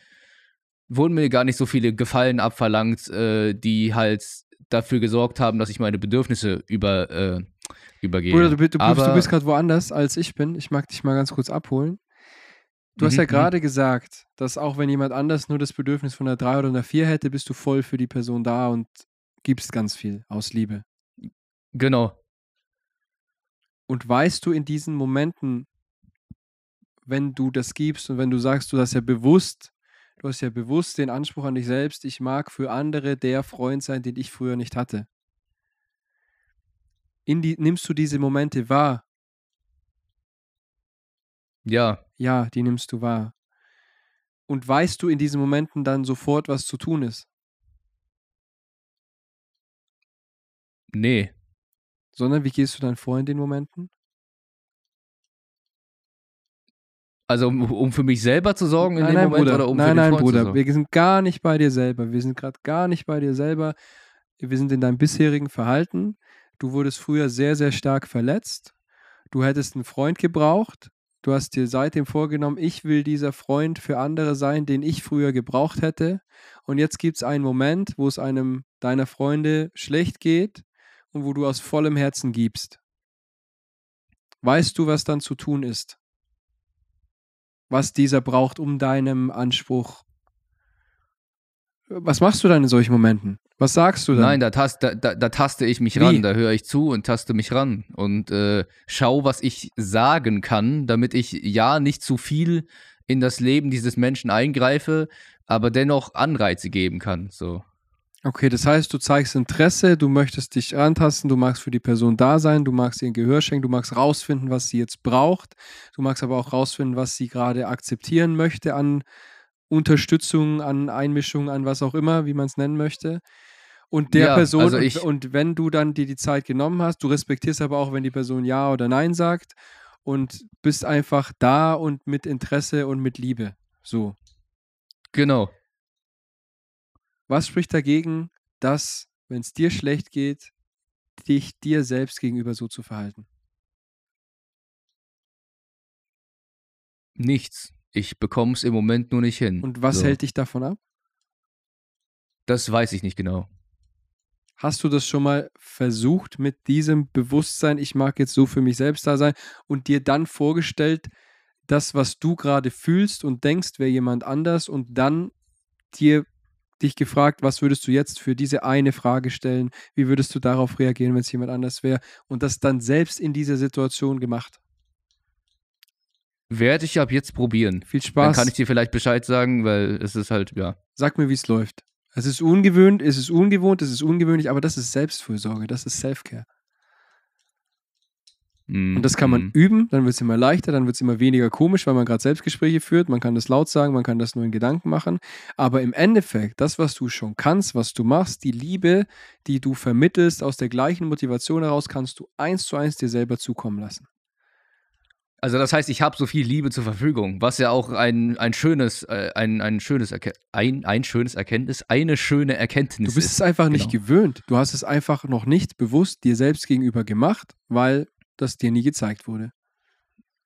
Speaker 2: wurden mir gar nicht so viele Gefallen abverlangt, äh, die halt dafür gesorgt haben, dass ich meine Bedürfnisse über, äh, übergehe.
Speaker 3: Bruder, du, du, Aber, du bist gerade woanders, als ich bin. Ich mag dich mal ganz kurz abholen. Du hast ja mhm, mhm. gerade gesagt, dass auch wenn jemand anders nur das Bedürfnis von einer 3 oder einer 4 hätte, bist du voll für die Person da und gibst ganz viel aus Liebe.
Speaker 2: Genau,
Speaker 3: und weißt du in diesen Momenten, wenn du das gibst und wenn du sagst, du hast ja bewusst, du hast ja bewusst den Anspruch an dich selbst, ich mag für andere der Freund sein, den ich früher nicht hatte. Die, nimmst du diese Momente wahr?
Speaker 2: Ja,
Speaker 3: Ja, die nimmst du wahr. Und weißt du in diesen Momenten dann sofort, was zu tun ist?
Speaker 2: nee.
Speaker 3: Sondern wie gehst du dann vor in den Momenten?
Speaker 2: Also um, um für mich selber zu sorgen in
Speaker 3: nein,
Speaker 2: dem
Speaker 3: nein,
Speaker 2: Moment
Speaker 3: Bruder.
Speaker 2: oder um
Speaker 3: nein,
Speaker 2: für den
Speaker 3: nein,
Speaker 2: Freund
Speaker 3: Bruder.
Speaker 2: zu sorgen?
Speaker 3: Wir sind gar nicht bei dir selber. Wir sind gerade gar nicht bei dir selber. Wir sind in deinem bisherigen Verhalten. Du wurdest früher sehr, sehr stark verletzt. Du hättest einen Freund gebraucht. Du hast dir seitdem vorgenommen, ich will dieser Freund für andere sein, den ich früher gebraucht hätte. Und jetzt gibt es einen Moment, wo es einem deiner Freunde schlecht geht und wo du aus vollem Herzen gibst. Weißt du, was dann zu tun ist? Was dieser braucht, um deinem Anspruch. Was machst du dann in solchen Momenten? Was sagst du dann?
Speaker 2: Nein, da, tast, da, da, da taste ich mich
Speaker 3: Wie?
Speaker 2: ran, da höre ich zu und taste mich ran und äh, schau, was ich sagen kann, damit ich ja nicht zu viel in das Leben dieses Menschen eingreife, aber dennoch Anreize geben kann. So.
Speaker 3: Okay, das heißt, du zeigst Interesse, du möchtest dich antasten, du magst für die Person da sein, du magst ihr ein Gehör schenken, du magst rausfinden, was sie jetzt braucht, du magst aber auch rausfinden, was sie gerade akzeptieren möchte an Unterstützung, an Einmischung, an was auch immer, wie man es nennen möchte. Und der
Speaker 2: Ja,
Speaker 3: Person,
Speaker 2: also
Speaker 3: und- und wenn du dann dir die Zeit genommen hast, du respektierst aber auch, wenn die Person Ja oder Nein sagt und bist einfach da und mit Interesse und mit Liebe. So.
Speaker 2: Genau.
Speaker 3: Was spricht dagegen, dass, wenn es dir schlecht geht, dich dir selbst gegenüber so zu verhalten?
Speaker 2: Nichts. Ich bekomme es im Moment nur nicht hin.
Speaker 3: Und was
Speaker 2: so.
Speaker 3: hält dich davon ab?
Speaker 2: Das weiß ich nicht genau.
Speaker 3: Hast du das schon mal versucht mit diesem Bewusstsein, ich mag jetzt so für mich selbst da sein und dir dann vorgestellt, das, was du gerade fühlst und denkst, wäre jemand anders und dann dir dich gefragt, was würdest du jetzt für diese eine Frage stellen? Wie würdest du darauf reagieren, wenn es jemand anders wäre? Und das dann selbst in dieser Situation gemacht.
Speaker 2: Werde ich ab jetzt probieren.
Speaker 3: Viel
Speaker 2: Dann
Speaker 3: Spaß.
Speaker 2: kann ich dir vielleicht Bescheid sagen, weil es ist halt, ja.
Speaker 3: Sag mir, wie es läuft. Es ist ungewöhnt, es ist ungewohnt, es ist ungewöhnlich, aber das ist Selbstfürsorge, das ist Selfcare. Und das kann man
Speaker 2: mm.
Speaker 3: üben, dann wird es immer leichter, dann wird es immer weniger komisch, weil man gerade Selbstgespräche führt. Man kann das laut sagen, man kann das nur in Gedanken machen. Aber im Endeffekt, das, was du schon kannst, was du machst, die Liebe, die du vermittelst, aus der gleichen Motivation heraus, kannst du eins zu eins dir selber zukommen lassen.
Speaker 2: Also das heißt, ich habe so viel Liebe zur Verfügung, was ja auch ein, ein schönes, äh, ein, ein schönes Erke ein, ein schönes Erkenntnis, eine schöne Erkenntnis
Speaker 3: Du bist
Speaker 2: ist.
Speaker 3: es einfach nicht
Speaker 2: Genau.
Speaker 3: gewöhnt. Du hast es einfach noch nicht bewusst dir selbst gegenüber gemacht, weil das dir nie gezeigt wurde.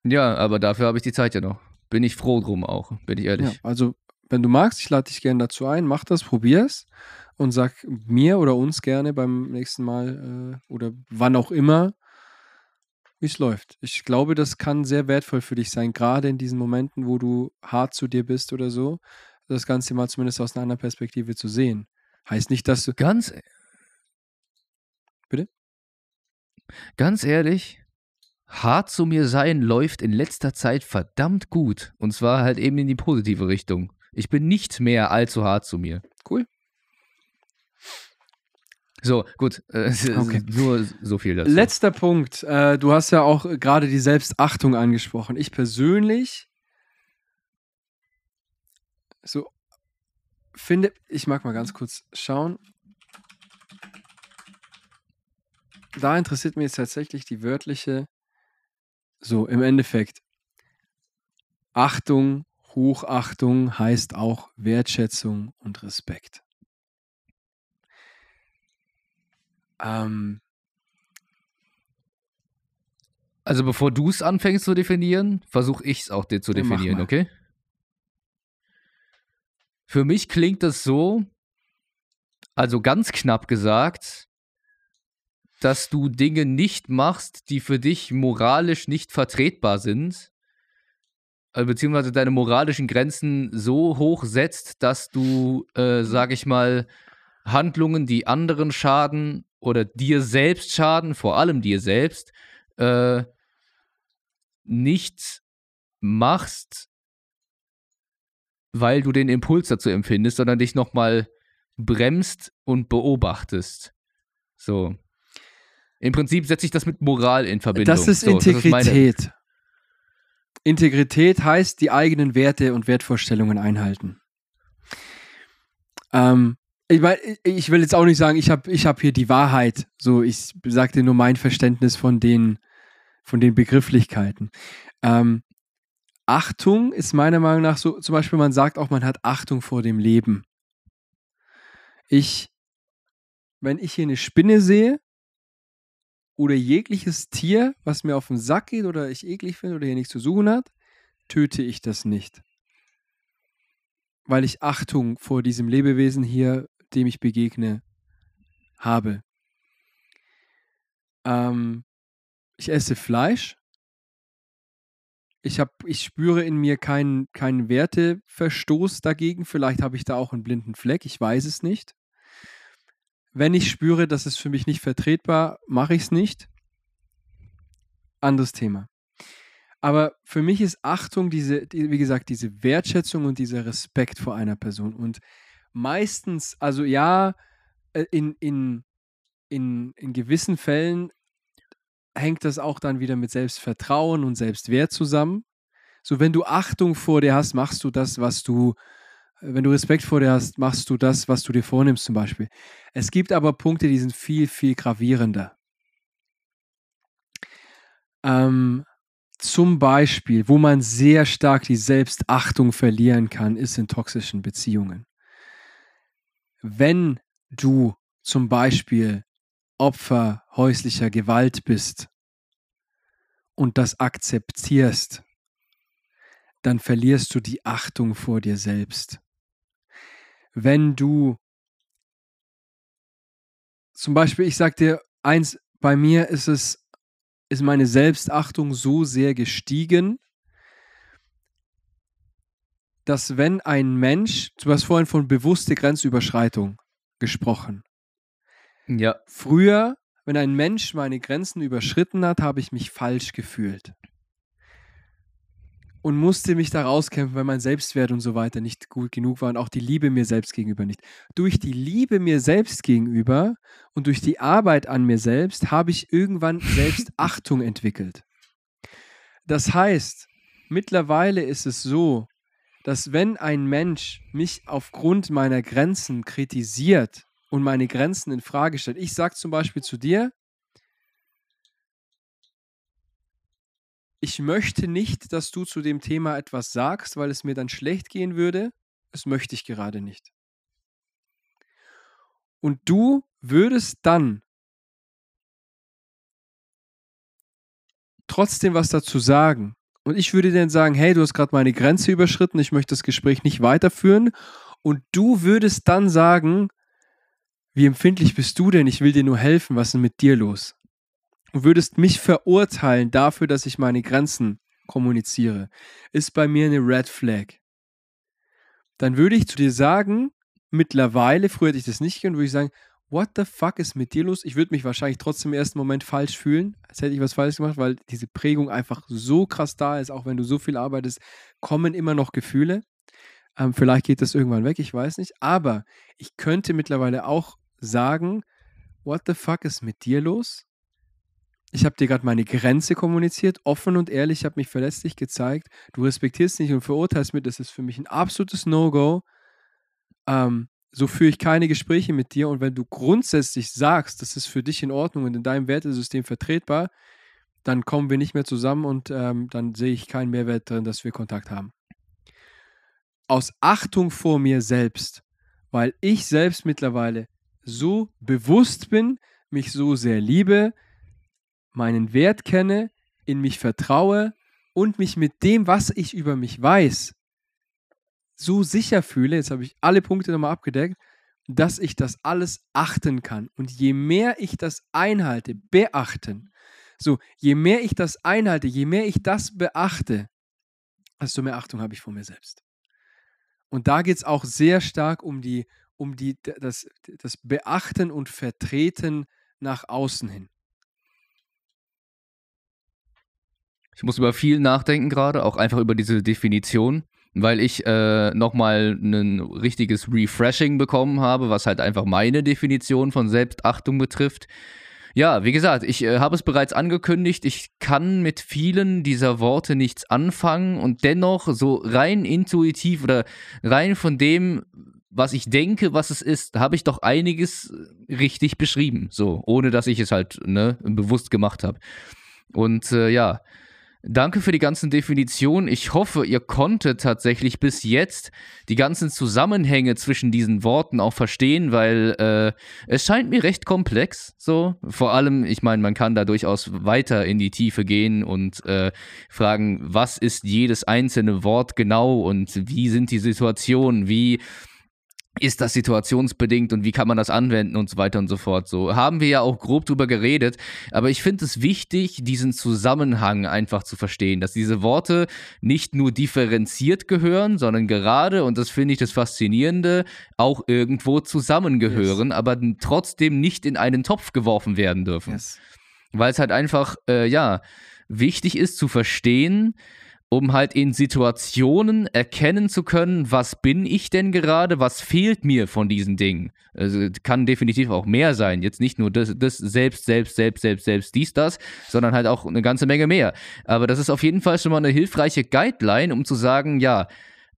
Speaker 2: Ja, aber dafür habe ich die Zeit ja noch. Bin ich froh drum auch, bin ich
Speaker 3: Ja,
Speaker 2: ehrlich.
Speaker 3: also, wenn du magst, ich lade dich gerne dazu ein, mach das, probier's und sag mir oder uns gerne beim nächsten Mal äh, oder wann auch immer, wie es läuft. Ich glaube, das kann sehr wertvoll für dich sein, gerade in diesen Momenten, wo du hart zu dir bist oder so, das Ganze mal zumindest aus einer anderen Perspektive zu sehen. Heißt nicht, dass du.
Speaker 2: Ganz.
Speaker 3: Bitte?
Speaker 2: Ganz ehrlich, hart zu mir sein läuft in letzter Zeit verdammt gut. Und zwar halt eben in die positive Richtung. Ich bin nicht mehr allzu hart zu mir.
Speaker 3: Cool.
Speaker 2: So, gut. Äh,
Speaker 3: Okay.
Speaker 2: Nur so viel dazu.
Speaker 3: Letzter Punkt. Äh, du hast ja auch gerade die Selbstachtung angesprochen. Ich persönlich so finde, ich mag mal ganz kurz schauen. Da interessiert mich jetzt tatsächlich die wörtliche, so im Endeffekt. Achtung, Hochachtung heißt auch Wertschätzung und Respekt. Ähm,
Speaker 2: Also bevor du es anfängst zu definieren, versuche ich es auch dir zu definieren, okay? Für mich klingt das so, also ganz knapp gesagt, dass du Dinge nicht machst, die für dich moralisch nicht vertretbar sind, äh, beziehungsweise deine moralischen Grenzen so hoch setzt, dass du, äh, sag ich mal, Handlungen, die anderen schaden oder dir selbst schaden, vor allem dir selbst, äh, nicht machst, weil du den Impuls dazu empfindest, sondern dich nochmal bremst und beobachtest. So. Im Prinzip setze ich das mit Moral in Verbindung.
Speaker 3: Das ist
Speaker 2: so,
Speaker 3: Integrität. Das ist Integrität heißt, die eigenen Werte und Wertvorstellungen einhalten. Ähm, ich, mein, ich will jetzt auch nicht sagen, ich habe ich hab hier die Wahrheit. So, ich sagte nur mein Verständnis von den, von den Begrifflichkeiten. Ähm, Achtung ist meiner Meinung nach so, zum Beispiel, man sagt auch, man hat Achtung vor dem Leben. Ich, wenn ich hier eine Spinne sehe oder jegliches Tier, was mir auf den Sack geht oder ich eklig finde oder hier nichts zu suchen hat, töte ich das nicht. Weil ich Achtung vor diesem Lebewesen hier, dem ich begegne, habe. Ähm, ich esse Fleisch. Ich, hab, ich spüre in mir keinen, keinen Werteverstoß dagegen. Vielleicht habe ich da auch einen blinden Fleck. Ich weiß es nicht. Wenn ich spüre, das ist für mich nicht vertretbar, mache ich es nicht. Anderes Thema. Aber für mich ist Achtung diese, wie gesagt, diese Wertschätzung und dieser Respekt vor einer Person. Und meistens, also ja, äh, in, in, in, in gewissen Fällen hängt das auch dann wieder mit Selbstvertrauen und Selbstwert zusammen. So, wenn du Achtung vor dir hast, machst du das, was du wenn du Respekt vor dir hast, machst du das, was du dir vornimmst zum Beispiel. Es gibt aber Punkte, die sind viel, viel gravierender. Ähm, zum Beispiel, wo man sehr stark die Selbstachtung verlieren kann, ist in toxischen Beziehungen. Wenn du zum Beispiel Opfer häuslicher Gewalt bist und das akzeptierst, dann verlierst du die Achtung vor dir selbst wenn du zum Beispiel, ich sag dir eins, bei mir ist es, ist meine Selbstachtung so sehr gestiegen, dass wenn ein Mensch, du hast vorhin von bewusste Grenzüberschreitung gesprochen.
Speaker 2: Ja.
Speaker 3: Früher, wenn ein Mensch meine Grenzen überschritten hat, habe ich mich falsch gefühlt und musste mich da rauskämpfen, weil mein Selbstwert und so weiter nicht gut genug war und auch die Liebe mir selbst gegenüber nicht. Durch die Liebe mir selbst gegenüber und durch die Arbeit an mir selbst habe ich irgendwann <laughs> Selbstachtung entwickelt. Das heißt, mittlerweile ist es so, dass wenn ein Mensch mich aufgrund meiner Grenzen kritisiert und meine Grenzen in Frage stellt, ich sage zum Beispiel zu dir, ich möchte nicht, dass du zu dem Thema etwas sagst, weil es mir dann schlecht gehen würde. Das möchte ich gerade nicht. Und du würdest dann trotzdem was dazu sagen. Und ich würde dann sagen, hey, du hast gerade meine Grenze überschritten, ich möchte das Gespräch nicht weiterführen. Und du würdest dann sagen, wie empfindlich bist du denn? Ich will dir nur helfen, was ist denn mit dir los? Würdest mich verurteilen dafür, dass ich meine Grenzen kommuniziere, ist bei mir eine Red Flag. Dann würde ich zu dir sagen, mittlerweile, früher hätte ich das nicht gern, würde ich sagen, what the fuck ist mit dir los? Ich würde mich wahrscheinlich trotzdem im ersten Moment falsch fühlen, als hätte ich was falsch gemacht, weil diese Prägung einfach so krass da ist, auch wenn du so viel arbeitest, kommen immer noch Gefühle. Ähm, vielleicht geht das irgendwann weg, ich weiß nicht. Aber ich könnte mittlerweile auch sagen, what the fuck ist mit dir los? Ich habe dir gerade meine Grenze kommuniziert, offen und ehrlich, ich habe mich verlässlich gezeigt. Du respektierst nicht und verurteilst mich. Das ist für mich ein absolutes No-Go. Ähm, so führe ich keine Gespräche mit dir. Und wenn du grundsätzlich sagst, das ist für dich in Ordnung und in deinem Wertesystem vertretbar, dann kommen wir nicht mehr zusammen und ähm, dann sehe ich keinen Mehrwert drin, dass wir Kontakt haben. Aus Achtung vor mir selbst, weil ich selbst mittlerweile so bewusst bin, mich so sehr liebe, meinen Wert kenne, in mich vertraue und mich mit dem, was ich über mich weiß, so sicher fühle, jetzt habe ich alle Punkte nochmal abgedeckt, dass ich das alles achten kann. Und je mehr ich das einhalte, beachten, so, je mehr ich das einhalte, je mehr ich das beachte, desto mehr Achtung habe ich vor mir selbst. Und da geht es auch sehr stark um, die, um die, das, das Beachten und Vertreten nach außen hin.
Speaker 2: Ich muss über viel nachdenken gerade, auch einfach über diese Definition, weil ich äh, nochmal ein richtiges Refreshing bekommen habe, was halt einfach meine Definition von Selbstachtung betrifft. Ja, wie gesagt, ich äh, habe es bereits angekündigt, ich kann mit vielen dieser Worte nichts anfangen und dennoch so rein intuitiv oder rein von dem, was ich denke, was es ist, habe ich doch einiges richtig beschrieben, so, ohne dass ich es halt ne, bewusst gemacht habe. Und äh, ja, Danke für die ganzen Definitionen. Ich hoffe, ihr konntet tatsächlich bis jetzt die ganzen Zusammenhänge zwischen diesen Worten auch verstehen, weil äh, es scheint mir recht komplex. So, vor allem, ich meine, man kann da durchaus weiter in die Tiefe gehen und äh, fragen, was ist jedes einzelne Wort genau und wie sind die Situationen, wie ist das situationsbedingt und wie kann man das anwenden und so weiter und so fort. So haben wir ja auch grob drüber geredet, aber ich finde es wichtig, diesen Zusammenhang einfach zu verstehen, dass diese Worte nicht nur differenziert gehören, sondern gerade, und das finde ich das Faszinierende, auch irgendwo zusammengehören, yes. aber trotzdem nicht in einen Topf geworfen werden dürfen. Yes. Weil es halt einfach, äh, ja, wichtig ist zu verstehen, um halt in Situationen erkennen zu können, was bin ich denn gerade, was fehlt mir von diesen Dingen. Also kann definitiv auch mehr sein. Jetzt nicht nur das, das selbst, selbst, selbst, selbst, selbst, dies, das, sondern halt auch eine ganze Menge mehr. Aber das ist auf jeden Fall schon mal eine hilfreiche Guideline, um zu sagen, ja,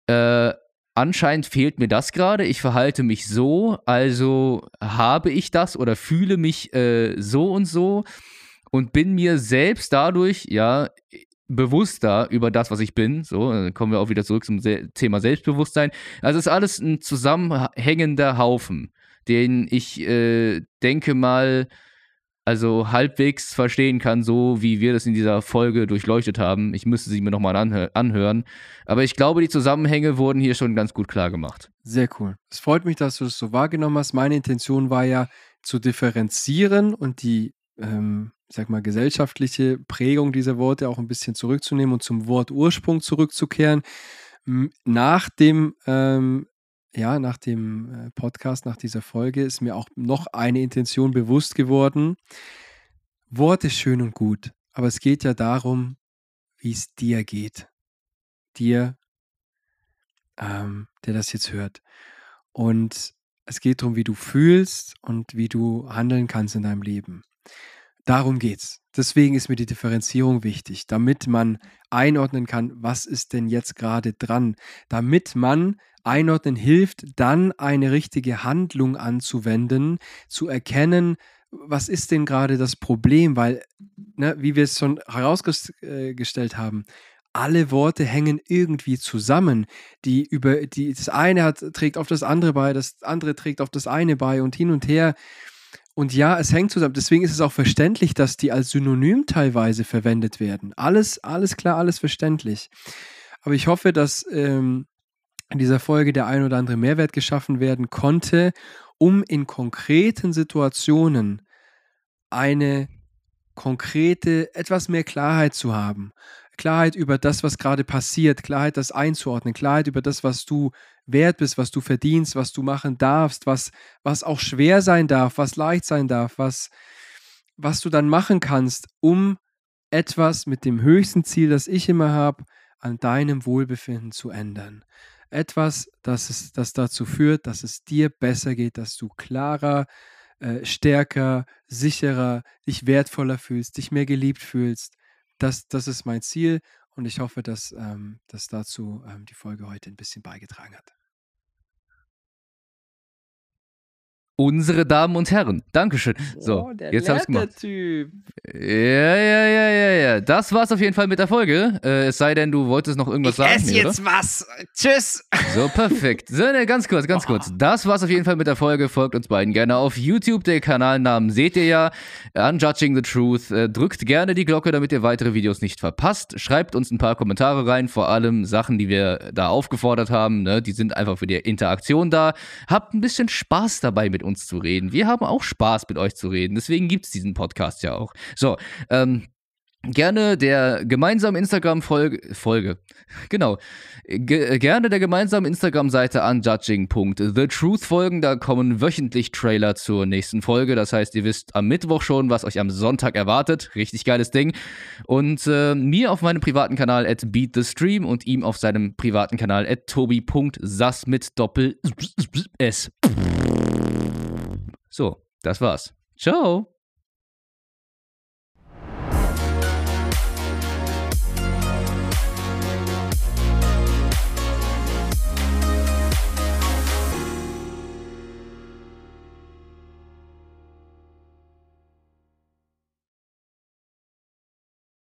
Speaker 2: äh, anscheinend fehlt mir das gerade, ich verhalte mich so, also habe ich das oder fühle mich äh, so und so und bin mir selbst dadurch, ja, bewusster über das, was ich bin. So, dann kommen wir auch wieder zurück zum Thema Selbstbewusstsein. Also es ist alles ein zusammenhängender Haufen, den ich äh, denke mal, also halbwegs verstehen kann, so wie wir das in dieser Folge durchleuchtet haben. Ich müsste sie mir nochmal anhö anhören. Aber ich glaube, die Zusammenhänge wurden hier schon ganz gut klar gemacht.
Speaker 3: Sehr cool. Es freut mich, dass du das so wahrgenommen hast. Meine Intention war ja zu differenzieren und die ähm, ich sag mal, gesellschaftliche Prägung dieser Worte auch ein bisschen zurückzunehmen und zum Wort Ursprung zurückzukehren. Nach dem, ähm, ja, nach dem äh, Podcast, nach dieser Folge ist mir auch noch eine Intention bewusst geworden. Wort ist schön und gut, aber es geht ja darum, wie es dir geht. Dir, ähm, der das jetzt hört. Und es geht darum, wie du fühlst und wie du handeln kannst in deinem Leben. Darum geht's. Deswegen ist mir die Differenzierung wichtig, damit man einordnen kann, was ist denn jetzt gerade dran, damit man einordnen hilft, dann eine richtige Handlung anzuwenden, zu erkennen, was ist denn gerade das Problem, weil, ne, wie wir es schon herausgestellt haben, alle Worte hängen irgendwie zusammen. Die über die das eine hat, trägt auf das andere bei, das andere trägt auf das eine bei und hin und her. Und ja, es hängt zusammen. Deswegen ist es auch verständlich, dass die als Synonym teilweise verwendet werden. Alles, alles klar, alles verständlich. Aber ich hoffe, dass ähm, in dieser Folge der ein oder andere Mehrwert geschaffen werden konnte, um in konkreten Situationen eine konkrete, etwas mehr Klarheit zu haben. Klarheit über das, was gerade passiert, Klarheit, das einzuordnen, Klarheit über das, was du wert bist, was du verdienst, was du machen darfst, was, was auch schwer sein darf, was leicht sein darf, was, was du dann machen kannst, um etwas mit dem höchsten Ziel, das ich immer habe, an deinem Wohlbefinden zu ändern. Etwas, das, es, das dazu führt, dass es dir besser geht, dass du klarer, äh, stärker, sicherer, dich wertvoller fühlst, dich mehr geliebt fühlst. Das, das ist mein Ziel und ich hoffe, dass ähm, das dazu ähm, die Folge heute ein bisschen beigetragen hat.
Speaker 2: Unsere Damen und Herren. Dankeschön. So, oh, jetzt habe ich gemacht. Typ. Ja, ja, ja, ja, ja. Das war's auf jeden Fall mit der Folge. Äh, es sei denn, du wolltest noch irgendwas
Speaker 4: ich
Speaker 2: sagen.
Speaker 4: Ess jetzt oder? was. Tschüss.
Speaker 2: So, perfekt. So, ne, ganz kurz, ganz oh. kurz. Das war's auf jeden Fall mit der Folge. Folgt uns beiden gerne auf YouTube. Den Kanalnamen seht ihr ja. Unjudging the Truth. Äh, drückt gerne die Glocke, damit ihr weitere Videos nicht verpasst. Schreibt uns ein paar Kommentare rein. Vor allem Sachen, die wir da aufgefordert haben. Ne? Die sind einfach für die Interaktion da. Habt ein bisschen Spaß dabei mit uns zu reden. Wir haben auch Spaß, mit euch zu reden. Deswegen gibt es diesen Podcast ja auch. So, ähm, gerne der gemeinsamen Instagram-Folge, Folge, <laughs> genau, Ge gerne der gemeinsamen Instagram-Seite an judging.thetruth folgen. Da kommen wöchentlich Trailer zur nächsten Folge. Das heißt, ihr wisst am Mittwoch schon, was euch am Sonntag erwartet. Richtig geiles Ding. Und äh, mir auf meinem privaten Kanal at beatthestream und ihm auf seinem privaten Kanal at tobi.sass mit Doppel S. So, das war's. Ciao.